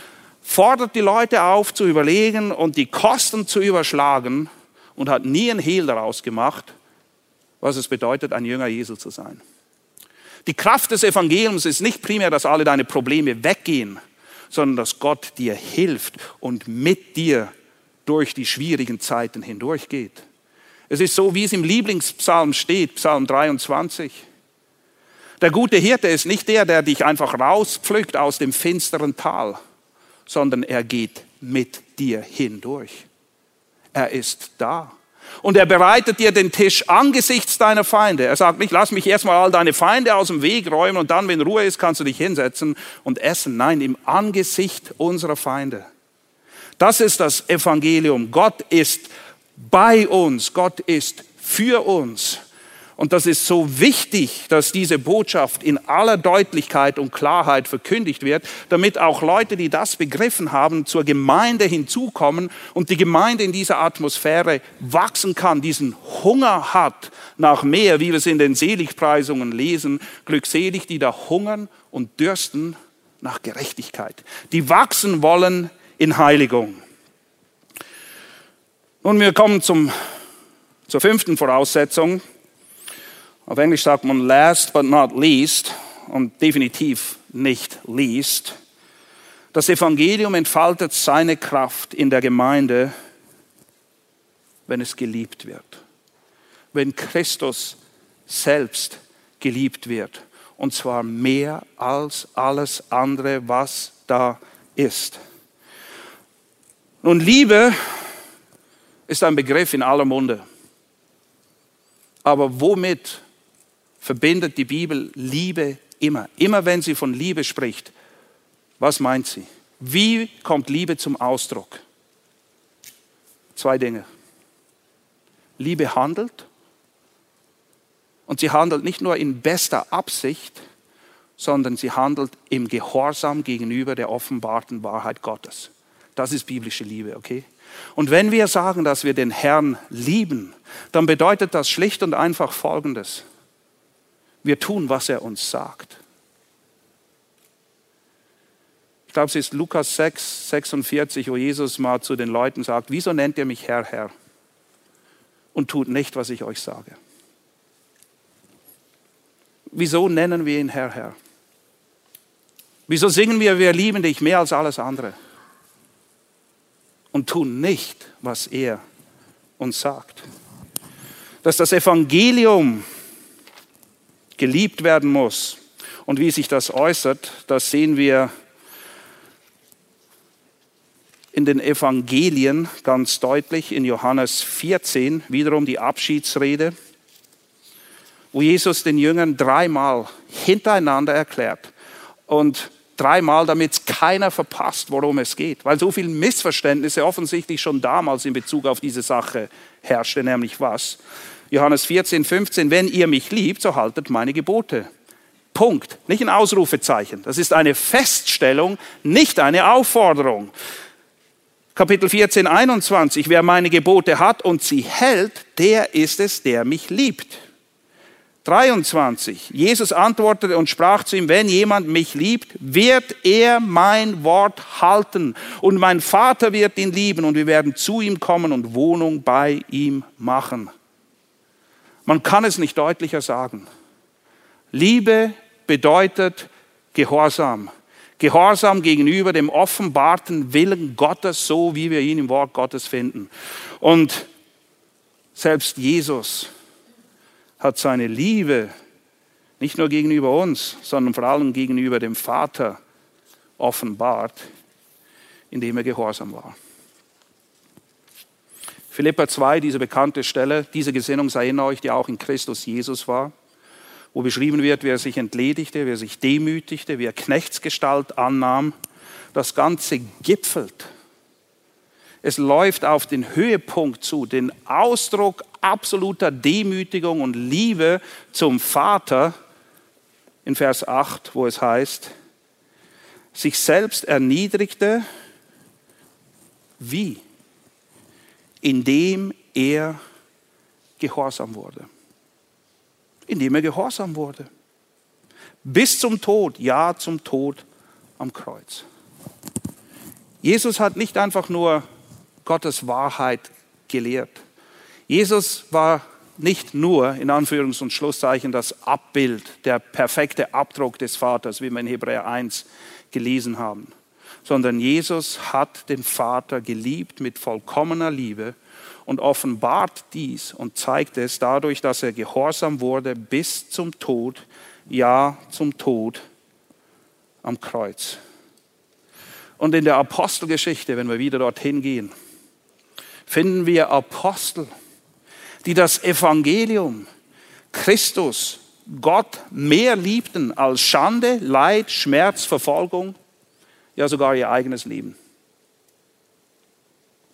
fordert die Leute auf zu überlegen und die Kosten zu überschlagen und hat nie ein Hehl daraus gemacht, was es bedeutet, ein Jünger Jesu zu sein. Die Kraft des Evangeliums ist nicht primär, dass alle deine Probleme weggehen, sondern dass Gott dir hilft und mit dir durch die schwierigen Zeiten hindurchgeht. Es ist so, wie es im Lieblingspsalm steht, Psalm 23. Der gute Hirte ist nicht der, der dich einfach rauspflückt aus dem finsteren Tal, sondern er geht mit dir hindurch. Er ist da. Und er bereitet dir den Tisch angesichts deiner Feinde. Er sagt nicht, lass mich erstmal all deine Feinde aus dem Weg räumen und dann, wenn Ruhe ist, kannst du dich hinsetzen und essen. Nein, im Angesicht unserer Feinde. Das ist das Evangelium. Gott ist bei uns. Gott ist für uns. Und das ist so wichtig, dass diese Botschaft in aller Deutlichkeit und Klarheit verkündigt wird, damit auch Leute, die das begriffen haben, zur Gemeinde hinzukommen und die Gemeinde in dieser Atmosphäre wachsen kann, diesen Hunger hat nach mehr, wie wir es in den Seligpreisungen lesen, glückselig, die da hungern und dürsten nach Gerechtigkeit, die wachsen wollen in Heiligung. Nun, wir kommen zum, zur fünften Voraussetzung. Auf Englisch sagt man last but not least und definitiv nicht least. Das Evangelium entfaltet seine Kraft in der Gemeinde, wenn es geliebt wird. Wenn Christus selbst geliebt wird. Und zwar mehr als alles andere, was da ist. Nun, Liebe ist ein Begriff in aller Munde. Aber womit verbindet die Bibel Liebe immer. Immer wenn sie von Liebe spricht, was meint sie? Wie kommt Liebe zum Ausdruck? Zwei Dinge. Liebe handelt und sie handelt nicht nur in bester Absicht, sondern sie handelt im Gehorsam gegenüber der offenbarten Wahrheit Gottes. Das ist biblische Liebe, okay? Und wenn wir sagen, dass wir den Herrn lieben, dann bedeutet das schlicht und einfach Folgendes. Wir tun, was er uns sagt. Ich glaube, es ist Lukas 6, 46, wo Jesus mal zu den Leuten sagt, wieso nennt ihr mich Herr, Herr und tut nicht, was ich euch sage? Wieso nennen wir ihn Herr, Herr? Wieso singen wir, wir lieben dich mehr als alles andere und tun nicht, was er uns sagt? Dass das Evangelium geliebt werden muss. Und wie sich das äußert, das sehen wir in den Evangelien ganz deutlich, in Johannes 14, wiederum die Abschiedsrede, wo Jesus den Jüngern dreimal hintereinander erklärt und dreimal, damit keiner verpasst, worum es geht, weil so viele Missverständnisse offensichtlich schon damals in Bezug auf diese Sache herrschte, nämlich was? Johannes 14, 15, wenn ihr mich liebt, so haltet meine Gebote. Punkt. Nicht ein Ausrufezeichen. Das ist eine Feststellung, nicht eine Aufforderung. Kapitel 14, 21. Wer meine Gebote hat und sie hält, der ist es, der mich liebt. 23. Jesus antwortete und sprach zu ihm, wenn jemand mich liebt, wird er mein Wort halten und mein Vater wird ihn lieben und wir werden zu ihm kommen und Wohnung bei ihm machen. Man kann es nicht deutlicher sagen. Liebe bedeutet Gehorsam. Gehorsam gegenüber dem offenbarten Willen Gottes, so wie wir ihn im Wort Gottes finden. Und selbst Jesus hat seine Liebe nicht nur gegenüber uns, sondern vor allem gegenüber dem Vater offenbart, indem er gehorsam war. Philippa 2, diese bekannte Stelle, diese Gesinnung sei in euch, die auch in Christus Jesus war, wo beschrieben wird, wie er sich entledigte, wie er sich demütigte, wie er Knechtsgestalt annahm. Das Ganze gipfelt. Es läuft auf den Höhepunkt zu, den Ausdruck absoluter Demütigung und Liebe zum Vater in Vers 8, wo es heißt, sich selbst erniedrigte, wie? Indem er gehorsam wurde. Indem er gehorsam wurde. Bis zum Tod, ja zum Tod am Kreuz. Jesus hat nicht einfach nur Gottes Wahrheit gelehrt. Jesus war nicht nur in Anführungs- und Schlusszeichen das Abbild, der perfekte Abdruck des Vaters, wie wir in Hebräer 1 gelesen haben, sondern Jesus hat den Vater geliebt mit vollkommener Liebe und offenbart dies und zeigt es dadurch, dass er gehorsam wurde bis zum Tod, ja zum Tod am Kreuz. Und in der Apostelgeschichte, wenn wir wieder dorthin gehen, finden wir Apostel, die das Evangelium, Christus, Gott mehr liebten als Schande, Leid, Schmerz, Verfolgung, ja sogar ihr eigenes Leben.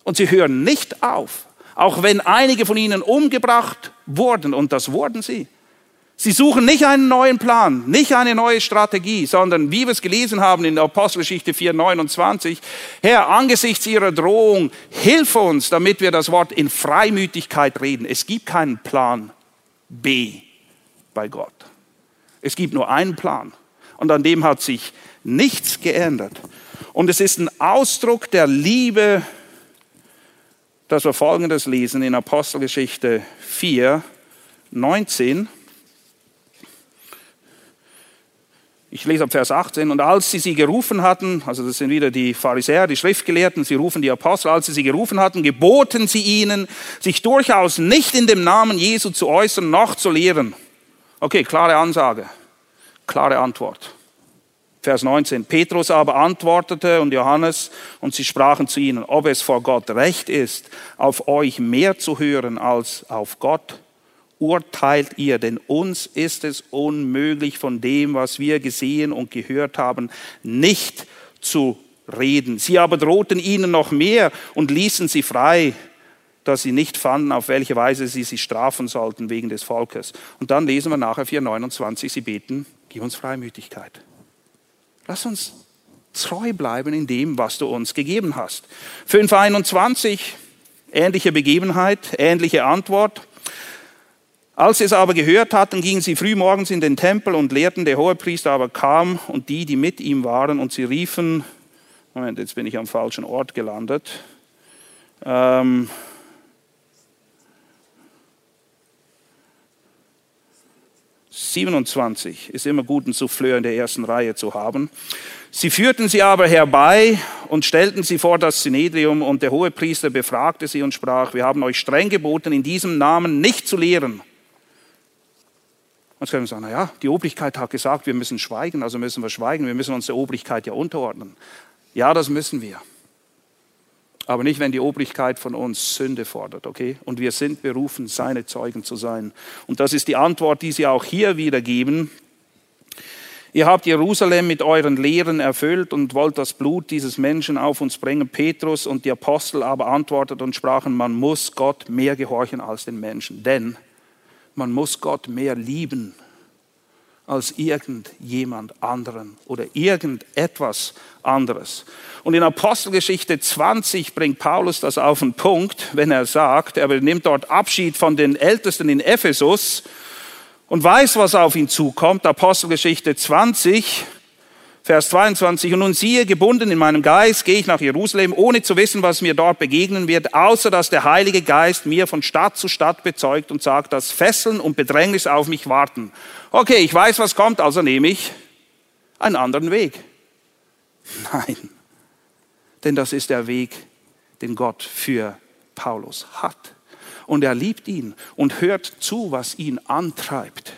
Und sie hören nicht auf, auch wenn einige von ihnen umgebracht wurden, und das wurden sie, Sie suchen nicht einen neuen Plan, nicht eine neue Strategie, sondern wie wir es gelesen haben in der Apostelgeschichte 4,29, Herr, angesichts ihrer Drohung, hilf uns, damit wir das Wort in Freimütigkeit reden. Es gibt keinen Plan B bei Gott. Es gibt nur einen Plan und an dem hat sich nichts geändert. Und es ist ein Ausdruck der Liebe, dass wir Folgendes lesen in Apostelgeschichte 4, 19. Ich lese ab Vers 18. Und als sie sie gerufen hatten, also das sind wieder die Pharisäer, die Schriftgelehrten, sie rufen die Apostel, als sie sie gerufen hatten, geboten sie ihnen, sich durchaus nicht in dem Namen Jesu zu äußern, noch zu lehren. Okay, klare Ansage, klare Antwort. Vers 19. Petrus aber antwortete und Johannes und sie sprachen zu ihnen, ob es vor Gott recht ist, auf euch mehr zu hören als auf Gott urteilt ihr, denn uns ist es unmöglich, von dem, was wir gesehen und gehört haben, nicht zu reden. Sie aber drohten ihnen noch mehr und ließen sie frei, dass sie nicht fanden, auf welche Weise sie sie strafen sollten wegen des Volkes. Und dann lesen wir nachher 4,29, sie beten, gib uns Freimütigkeit. Lass uns treu bleiben in dem, was du uns gegeben hast. 5,21, ähnliche Begebenheit, ähnliche Antwort. Als sie es aber gehört hatten, gingen sie früh morgens in den Tempel und lehrten. Der Hohepriester aber kam und die, die mit ihm waren, und sie riefen, Moment, jetzt bin ich am falschen Ort gelandet. Ähm, ...27 ist immer gut, einen Souffleur in der ersten Reihe zu haben. Sie führten sie aber herbei und stellten sie vor das Synedrium und der Hohepriester befragte sie und sprach, wir haben euch streng geboten, in diesem Namen nicht zu lehren. Jetzt können sagen, naja, die Obrigkeit hat gesagt, wir müssen schweigen, also müssen wir schweigen, wir müssen uns der Obrigkeit ja unterordnen. Ja, das müssen wir. Aber nicht, wenn die Obrigkeit von uns Sünde fordert, okay? Und wir sind berufen, seine Zeugen zu sein. Und das ist die Antwort, die sie auch hier wiedergeben. Ihr habt Jerusalem mit euren Lehren erfüllt und wollt das Blut dieses Menschen auf uns bringen. Petrus und die Apostel aber antworteten und sprachen, man muss Gott mehr gehorchen als den Menschen. Denn man muss Gott mehr lieben als irgendjemand anderen oder irgendetwas anderes. Und in Apostelgeschichte 20 bringt Paulus das auf den Punkt, wenn er sagt, er nimmt dort Abschied von den Ältesten in Ephesus und weiß, was auf ihn zukommt. Apostelgeschichte 20, Vers 22, und nun siehe, gebunden in meinem Geist gehe ich nach Jerusalem, ohne zu wissen, was mir dort begegnen wird, außer dass der Heilige Geist mir von Stadt zu Stadt bezeugt und sagt, dass Fesseln und Bedrängnis auf mich warten. Okay, ich weiß, was kommt, also nehme ich einen anderen Weg. Nein, denn das ist der Weg, den Gott für Paulus hat. Und er liebt ihn und hört zu, was ihn antreibt.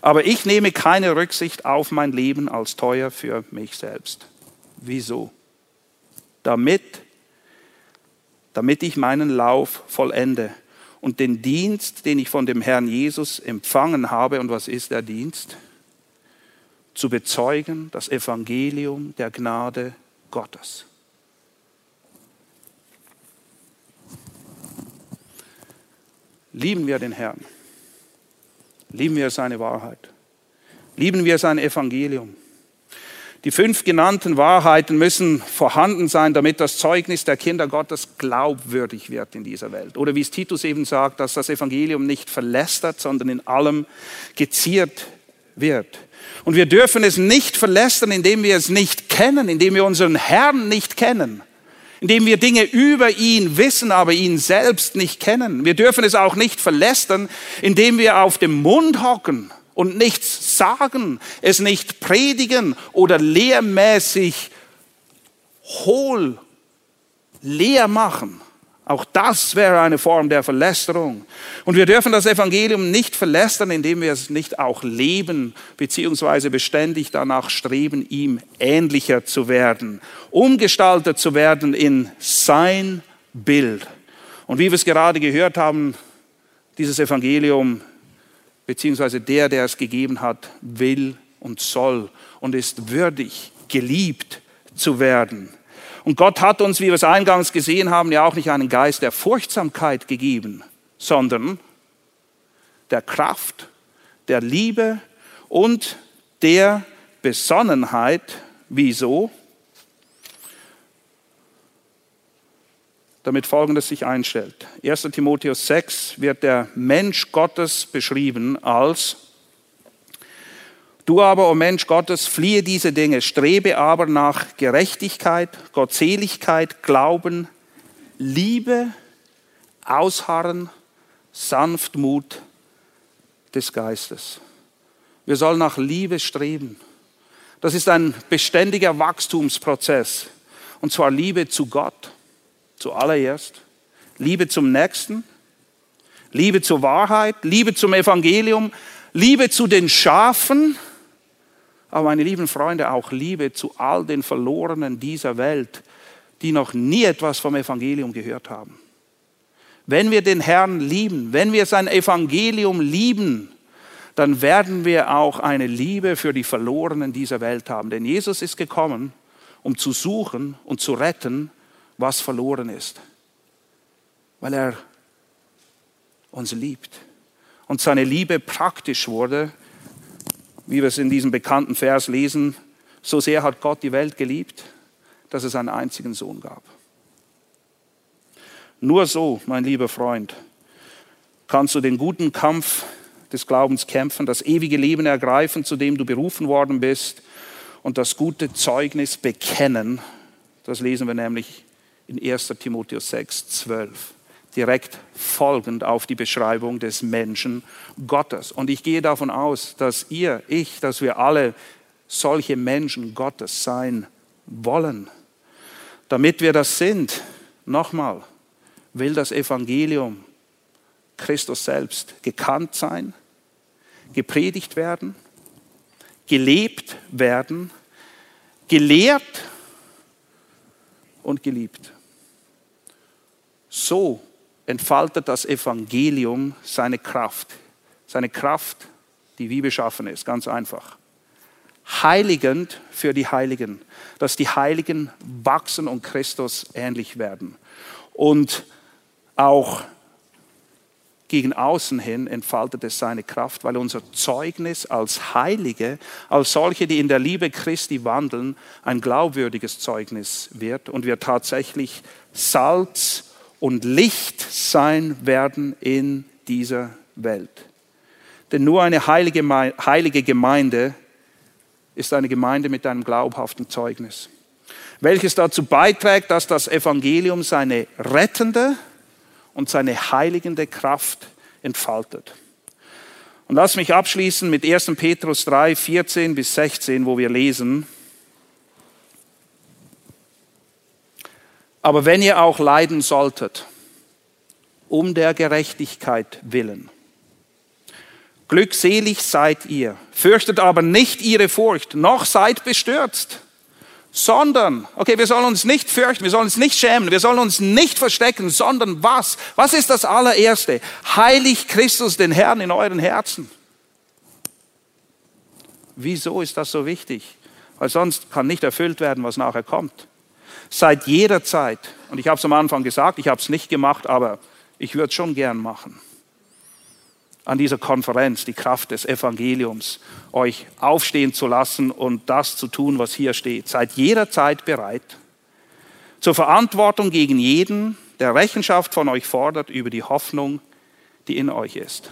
Aber ich nehme keine Rücksicht auf mein Leben als teuer für mich selbst. Wieso? Damit, damit ich meinen Lauf vollende und den Dienst, den ich von dem Herrn Jesus empfangen habe, und was ist der Dienst? Zu bezeugen das Evangelium der Gnade Gottes. Lieben wir den Herrn. Lieben wir seine Wahrheit. Lieben wir sein Evangelium. Die fünf genannten Wahrheiten müssen vorhanden sein, damit das Zeugnis der Kinder Gottes glaubwürdig wird in dieser Welt. Oder wie es Titus eben sagt, dass das Evangelium nicht verlästert, sondern in allem geziert wird. Und wir dürfen es nicht verlästern, indem wir es nicht kennen, indem wir unseren Herrn nicht kennen indem wir Dinge über ihn wissen, aber ihn selbst nicht kennen. Wir dürfen es auch nicht verlästern, indem wir auf dem Mund hocken und nichts sagen, es nicht predigen oder lehrmäßig hohl leer machen. Auch das wäre eine Form der Verlästerung. Und wir dürfen das Evangelium nicht verlästern, indem wir es nicht auch leben, beziehungsweise beständig danach streben, ihm ähnlicher zu werden, umgestaltet zu werden in sein Bild. Und wie wir es gerade gehört haben, dieses Evangelium, beziehungsweise der, der es gegeben hat, will und soll und ist würdig, geliebt zu werden. Und Gott hat uns, wie wir es eingangs gesehen haben, ja auch nicht einen Geist der Furchtsamkeit gegeben, sondern der Kraft, der Liebe und der Besonnenheit. Wieso? Damit Folgendes sich einstellt. 1 Timotheus 6 wird der Mensch Gottes beschrieben als Du aber, o oh Mensch Gottes, fliehe diese Dinge, strebe aber nach Gerechtigkeit, Gottseligkeit, Glauben, Liebe, Ausharren, Sanftmut des Geistes. Wir sollen nach Liebe streben. Das ist ein beständiger Wachstumsprozess. Und zwar Liebe zu Gott zuallererst, Liebe zum Nächsten, Liebe zur Wahrheit, Liebe zum Evangelium, Liebe zu den Schafen, aber meine lieben Freunde, auch Liebe zu all den Verlorenen dieser Welt, die noch nie etwas vom Evangelium gehört haben. Wenn wir den Herrn lieben, wenn wir sein Evangelium lieben, dann werden wir auch eine Liebe für die Verlorenen dieser Welt haben. Denn Jesus ist gekommen, um zu suchen und zu retten, was verloren ist. Weil er uns liebt. Und seine Liebe praktisch wurde wie wir es in diesem bekannten Vers lesen, so sehr hat Gott die Welt geliebt, dass es einen einzigen Sohn gab. Nur so, mein lieber Freund, kannst du den guten Kampf des Glaubens kämpfen, das ewige Leben ergreifen, zu dem du berufen worden bist und das gute Zeugnis bekennen. Das lesen wir nämlich in 1 Timotheus 6, 12 direkt folgend auf die Beschreibung des Menschen Gottes. Und ich gehe davon aus, dass ihr, ich, dass wir alle solche Menschen Gottes sein wollen. Damit wir das sind, nochmal, will das Evangelium Christus selbst gekannt sein, gepredigt werden, gelebt werden, gelehrt und geliebt. So entfaltet das Evangelium seine Kraft. Seine Kraft, die wie beschaffen ist, ganz einfach. Heiligend für die Heiligen, dass die Heiligen wachsen und Christus ähnlich werden. Und auch gegen außen hin entfaltet es seine Kraft, weil unser Zeugnis als Heilige, als solche, die in der Liebe Christi wandeln, ein glaubwürdiges Zeugnis wird und wir tatsächlich Salz und Licht sein werden in dieser Welt. Denn nur eine heilige, Gemeinde ist eine Gemeinde mit einem glaubhaften Zeugnis, welches dazu beiträgt, dass das Evangelium seine rettende, und seine heiligende Kraft entfaltet. Und lass mich abschließen mit 1. Petrus 3, 14 bis 16, wo wir lesen, aber wenn ihr auch leiden solltet, um der Gerechtigkeit willen, glückselig seid ihr, fürchtet aber nicht ihre Furcht, noch seid bestürzt sondern, okay, wir sollen uns nicht fürchten, wir sollen uns nicht schämen, wir sollen uns nicht verstecken, sondern was? Was ist das allererste? Heilig Christus den Herrn in euren Herzen. Wieso ist das so wichtig? Weil sonst kann nicht erfüllt werden, was nachher kommt. Seit jeder Zeit, und ich habe es am Anfang gesagt, ich habe es nicht gemacht, aber ich würde es schon gern machen an dieser Konferenz die Kraft des Evangeliums, euch aufstehen zu lassen und das zu tun, was hier steht. Seid jederzeit bereit zur Verantwortung gegen jeden, der Rechenschaft von euch fordert über die Hoffnung, die in euch ist.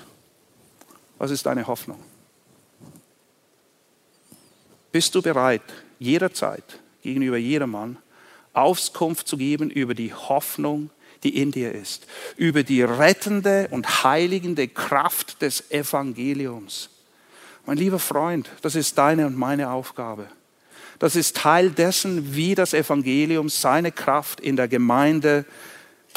Was ist deine Hoffnung? Bist du bereit, jederzeit gegenüber jedermann Auskunft zu geben über die Hoffnung, die in dir ist, über die rettende und heiligende Kraft des Evangeliums. Mein lieber Freund, das ist deine und meine Aufgabe. Das ist Teil dessen, wie das Evangelium seine Kraft in der Gemeinde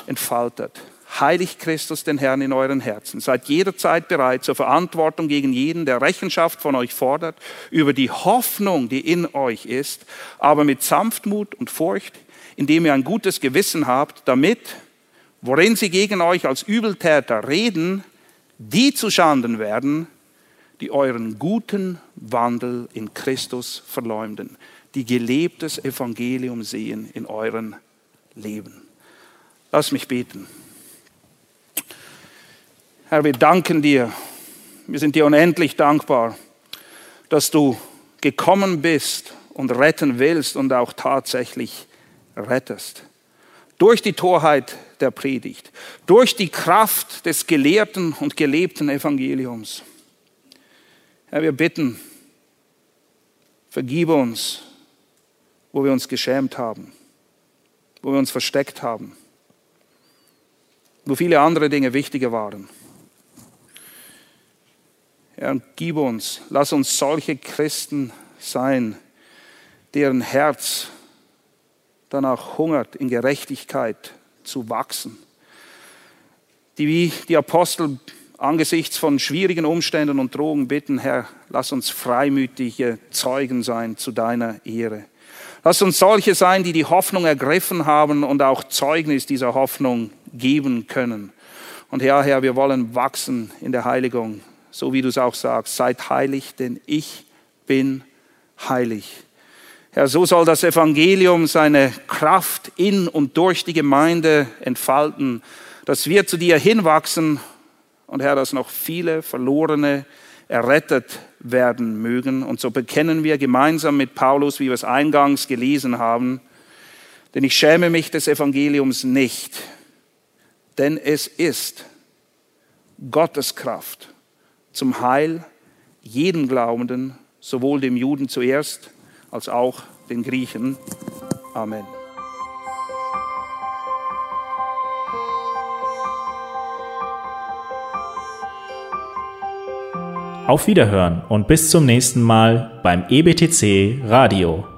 entfaltet. Heiligt Christus den Herrn in euren Herzen. Seid jederzeit bereit zur Verantwortung gegen jeden, der Rechenschaft von euch fordert, über die Hoffnung, die in euch ist, aber mit Sanftmut und Furcht, indem ihr ein gutes Gewissen habt, damit, worin sie gegen euch als Übeltäter reden, die zu Schanden werden, die euren guten Wandel in Christus verleumden, die gelebtes Evangelium sehen in euren Leben. Lass mich beten. Herr, wir danken dir. Wir sind dir unendlich dankbar, dass du gekommen bist und retten willst und auch tatsächlich rettest durch die Torheit der Predigt, durch die Kraft des gelehrten und gelebten Evangeliums. Herr, wir bitten, vergibe uns, wo wir uns geschämt haben, wo wir uns versteckt haben, wo viele andere Dinge wichtiger waren. Herr, gib uns, lass uns solche Christen sein, deren Herz danach hungert, in Gerechtigkeit zu wachsen. Die wie die Apostel angesichts von schwierigen Umständen und Drogen bitten, Herr, lass uns freimütige Zeugen sein zu deiner Ehre. Lass uns solche sein, die die Hoffnung ergriffen haben und auch Zeugnis dieser Hoffnung geben können. Und Herr, Herr, wir wollen wachsen in der Heiligung, so wie du es auch sagst. Seid heilig, denn ich bin heilig. Herr, so soll das Evangelium seine Kraft in und durch die Gemeinde entfalten, dass wir zu dir hinwachsen und Herr, dass noch viele Verlorene errettet werden mögen. Und so bekennen wir gemeinsam mit Paulus, wie wir es eingangs gelesen haben, denn ich schäme mich des Evangeliums nicht, denn es ist Gottes Kraft zum Heil jedem Glaubenden, sowohl dem Juden zuerst als auch den Griechen. Amen. Auf Wiederhören und bis zum nächsten Mal beim EBTC Radio.